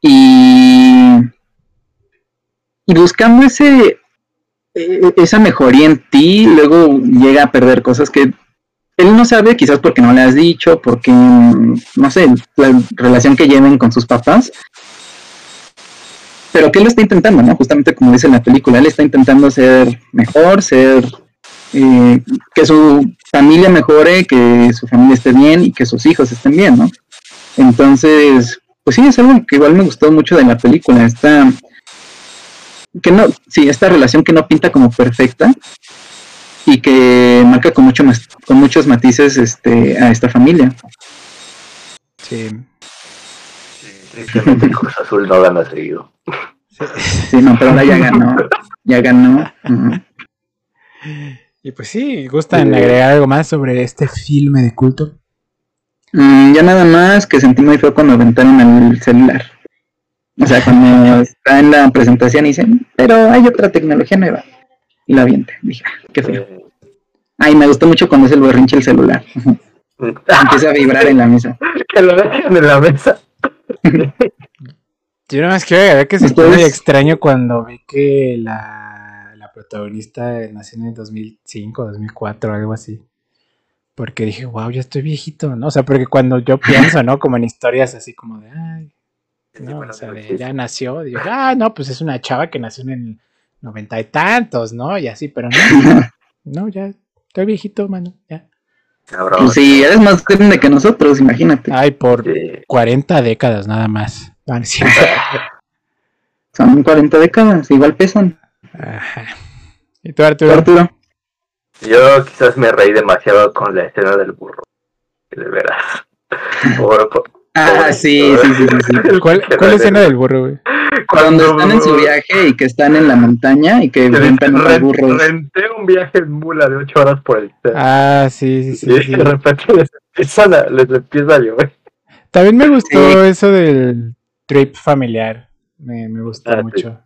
Y, y buscando ese, e, esa mejoría en ti, luego llega a perder cosas que él no sabe, quizás porque no le has dicho, porque, no sé, la relación que lleven con sus papás, pero que él está intentando, ¿no? Justamente como dice la película, él está intentando ser mejor, ser, eh, que su familia mejore, que su familia esté bien y que sus hijos estén bien, ¿no? Entonces, pues sí, es algo que igual me gustó mucho de la película, esta, que no, sí, esta relación que no pinta como perfecta, y que marca con mucho más, con muchos matices este a esta familia. Sí. Tristemente Cruz Azul no gana seguido. Sí, no, pero ahora ya ganó. Ya ganó. Y pues sí, ¿gustan agregar algo más sobre este filme de culto? Mm, ya nada más que sentí muy feo cuando aventaron el celular. O sea, cuando está en la presentación y dicen, pero hay otra tecnología nueva. Y la avienta. Dije, ah, qué feo. Ay, me gustó mucho cuando es el berrinche el celular. Empieza a vibrar en la mesa. que lo dejen en la mesa. Yo nada más quiero agregar que se Ustedes- muy extraño cuando vi que la, la protagonista nació en el 2005, 2004, algo así. Porque dije, wow, ya estoy viejito, ¿no? O sea, porque cuando yo pienso, ¿no? Como en historias así como de, ay, no, o sea, de, ya nació, digo, ah, no, pues es una chava que nació en el noventa y tantos, ¿no? Y así, pero no, no, ya estoy viejito, mano, ya. Cabrón. Pues sí, eres más grande que nosotros, imagínate. Ay, por Sí. 40 décadas nada más. Ah, no es cierto. Son 40 décadas, igual pesan. Ajá. ¿Y tú, Arturo? Arturo. Yo quizás me reí demasiado con la escena del burro. De veras. Por- por- Ah, sí, sí, sí, sí, sí. ¿Cuál, cuál escena del burro, güey? Cuando están en su viaje y que están en la montaña y que que enfrentan a los ren- burros. renté un viaje en mula de 8 horas por el tren. Ah, sí, sí, y sí. sí. de repente les empiezan a, les empieza a llover. También me gustó Sí. eso del trip familiar. Me, me gustó Ah, sí. mucho.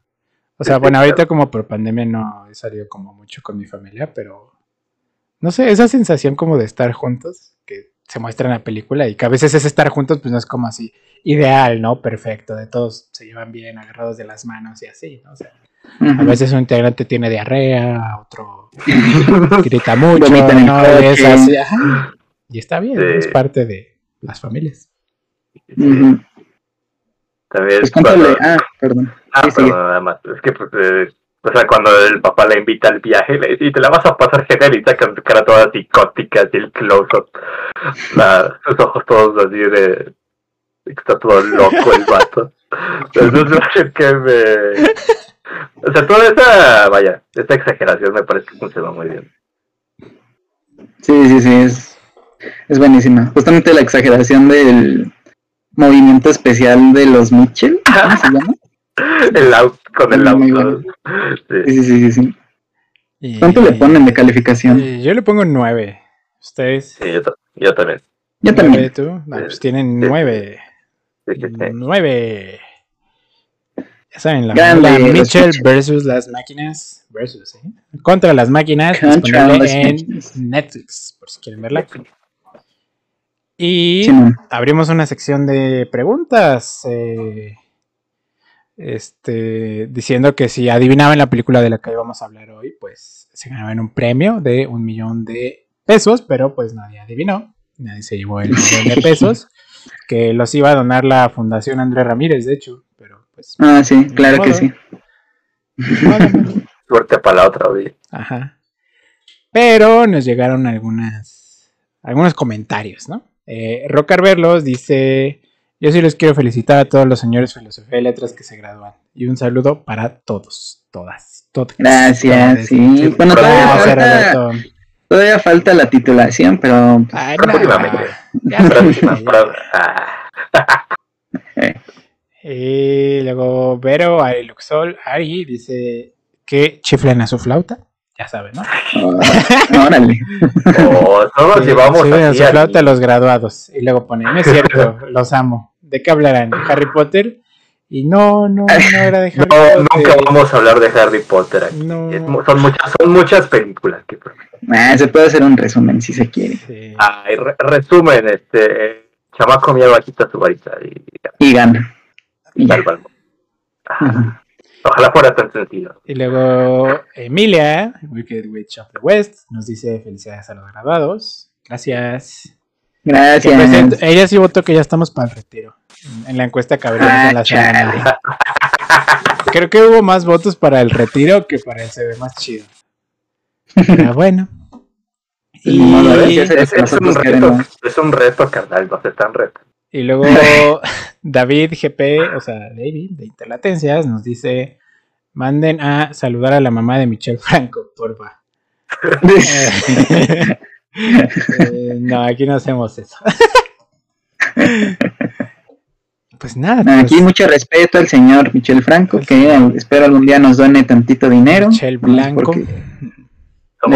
O sea, bueno, ahorita como por pandemia no he salido como mucho con mi familia, pero no sé, esa sensación como de estar juntos, que se muestra en la película y que a veces ese estar juntos pues no es como así ideal, ¿no? Perfecto, de todos se llevan bien, agarrados de las manos y así, ¿no? O sea, a veces un integrante tiene diarrea, otro grita mucho, es así, ajá. Y está bien, ¿no? Sí. es parte de las familias. Ujú. También Pues cuando- cuéntale. Ah, perdón. Ah, Sí, sigue. perdón, nada más. Es que, pues, eh, o sea, cuando el papá la invita al viaje, le dice, y te la vas a pasar genial, y sacan su cara toda psicótica, así el close-up, sus ojos todos así de... Está todo loco el vato. Entonces, es que me... O sea, toda esa, vaya, esa exageración me parece que funcionó muy bien. Sí, sí, sí, es, es buenísima. Justamente la exageración del movimiento especial de los Mitchell. ¿Cómo se llama? El auto, con el Muy auto. Sí. Sí, sí, sí, sí. sí. Y- ¿Cuánto le ponen de calificación? y yo le pongo nueve. ¿Ustedes? Sí, yo, ta- yo también. Yo ¿Nueve también. tú? No, pues tienen nueve. Sí, sí, sí. Nueve. Ya saben, la Grande, Mitchell versus las máquinas. Versus, ¿eh? Contra las máquinas. Contra disponible las en máquinas. Netflix, por si quieren verla. Y Simón. abrimos una sección de preguntas. eh, este, diciendo que si adivinaban la película de la que íbamos a hablar hoy, pues se ganaban un premio de un millón de pesos, pero pues nadie adivinó. Nadie se llevó el millón de pesos. Que los iba a donar la Fundación Andrés Ramírez, de hecho. Pero pues. Ah, sí, claro que sí. no, no, no. Suerte para la otra, oye. Ajá. Pero nos llegaron algunas, algunos comentarios, ¿no? Eh, Rocar Verlos dice, yo sí les quiero felicitar a todos los señores filosofía y letras que se gradúan. Y un saludo para todos, todas, todas. Gracias, todas. sí. Bueno, todavía falta, todavía falta la titulación, pero Ay, Próximamente. Ya Próxima, pro- ah, Y luego Vero, Ari Luxol, Ari dice que chiflen a su flauta. ya saben, ¿no? Ah, órale. Oh, todos llevamos Suben a su flauta a los graduados. Y luego ponen, no es cierto, los amo. ¿De qué hablarán? ¿De Harry Potter? Y no, no, no era de Harry No, Potter. nunca vamos a hablar de Harry Potter aquí. No. Es son, muchas, son muchas películas. Que... Ah, se puede hacer un resumen si se quiere. Sí. Ay, re- resumen, este, chamaco miedo quita su varita y, Y gana. y Y ya. salva al. Ah. Ojalá fuera tan sencillo. Y luego Emilia, Wicked Witch of the West, nos dice felicidades a los graduados. Gracias. Gracias. Ella sí votó que ya estamos para el retiro. En la encuesta cabrón Ah, en la semana. Creo que hubo más votos para el retiro que para el se ve más chido. Pero bueno. Y, Es, es un reto, es un reto, carnal, no se tan reto. y luego David GP, o sea, David de Interlatencias, nos dice: manden a saludar a la mamá de Michelle Franco, porfa. Eh, no, aquí no hacemos eso. Pues nada, pues, Aquí mucho respeto al señor Michel Franco, que eh, espero algún día nos done tantito dinero. Nomás Blanco.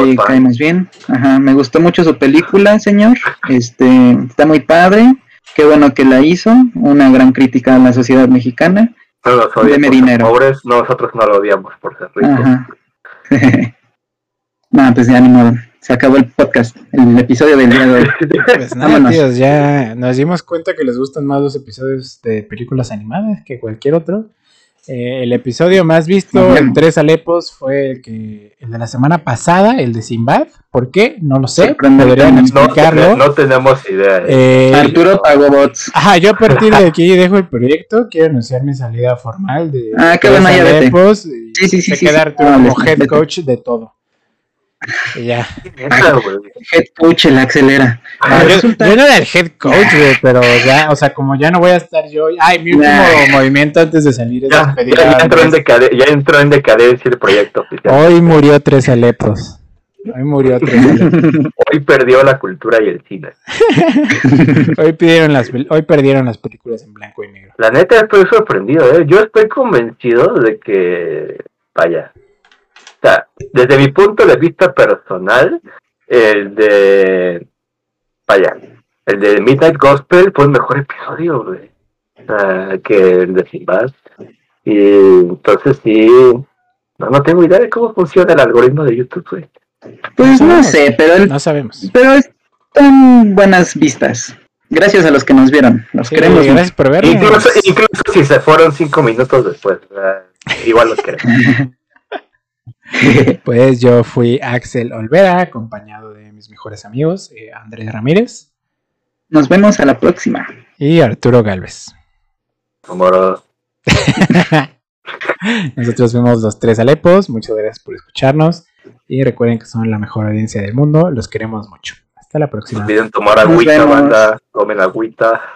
le caemos bien. Ajá, me gustó mucho su película, señor. Este, está muy padre. Qué bueno que la hizo. Una gran crítica a la sociedad mexicana. No Deme dinero. pobres, nosotros no lo odiamos por ser ricos. Ajá. no, pues ya ni modo. Se acabó el podcast, el episodio del día de hoy. Pues nada, Vámonos. tíos, ya nos dimos cuenta que les gustan más los episodios de películas animadas que cualquier otro. Eh, el episodio más visto en. Tres Alepos fue el que el de la semana pasada, el de Sinbad. ¿Por qué? No lo sé. Podrían No, explicarlo. ten- no tenemos idea. eh. Eh, Arturo pagó bots. Ajá, yo a partir de aquí dejo el proyecto. Quiero anunciar mi salida formal de Ah, qué Tres bueno. Alepos, y Sí, sí, sí, Se sí, queda sí. Arturo No, como vete, head coach de todo. Y ya. Head coach, el acelera. Yo, resulta- yo no era el head coach, güey, pero ya, o sea, como ya no voy a estar yo. Ay, mi último Nah. movimiento antes de salir es Ya, ya entró en decade- ya entró en decadencia el proyecto oficial. Hoy murió tres alepos. Hoy murió tres alepos. Hoy perdió la cultura y el cine. Hoy, pidieron las, hoy perdieron las películas en blanco y negro. La neta estoy sorprendido, ¿eh? Yo estoy convencido de que, vaya, o sea, desde mi punto de vista personal, el de, vaya, el de Midnight Gospel fue el mejor episodio, güey, que el de Sinbad. Y entonces sí, no, no tengo idea de cómo funciona el algoritmo de YouTube, güey. Pues no sé, pero, el- No sabemos. pero están buenas vistas. Gracias a los que nos vieron. Los Sí, queremos. gracias por vernos. Incluso, incluso si se fueron cinco minutos después, igual los queremos. Pues yo fui Axel Olvera, acompañado de mis mejores amigos, eh, Andrés Ramírez Nos vemos a la próxima. y Arturo Galvez. Amor, Nosotros fuimos los tres Alepos. Muchas gracias por escucharnos. Y recuerden que son la mejor audiencia del mundo. Los queremos mucho. Hasta la no próxima. olviden tomar agüita, banda, tomen agüita.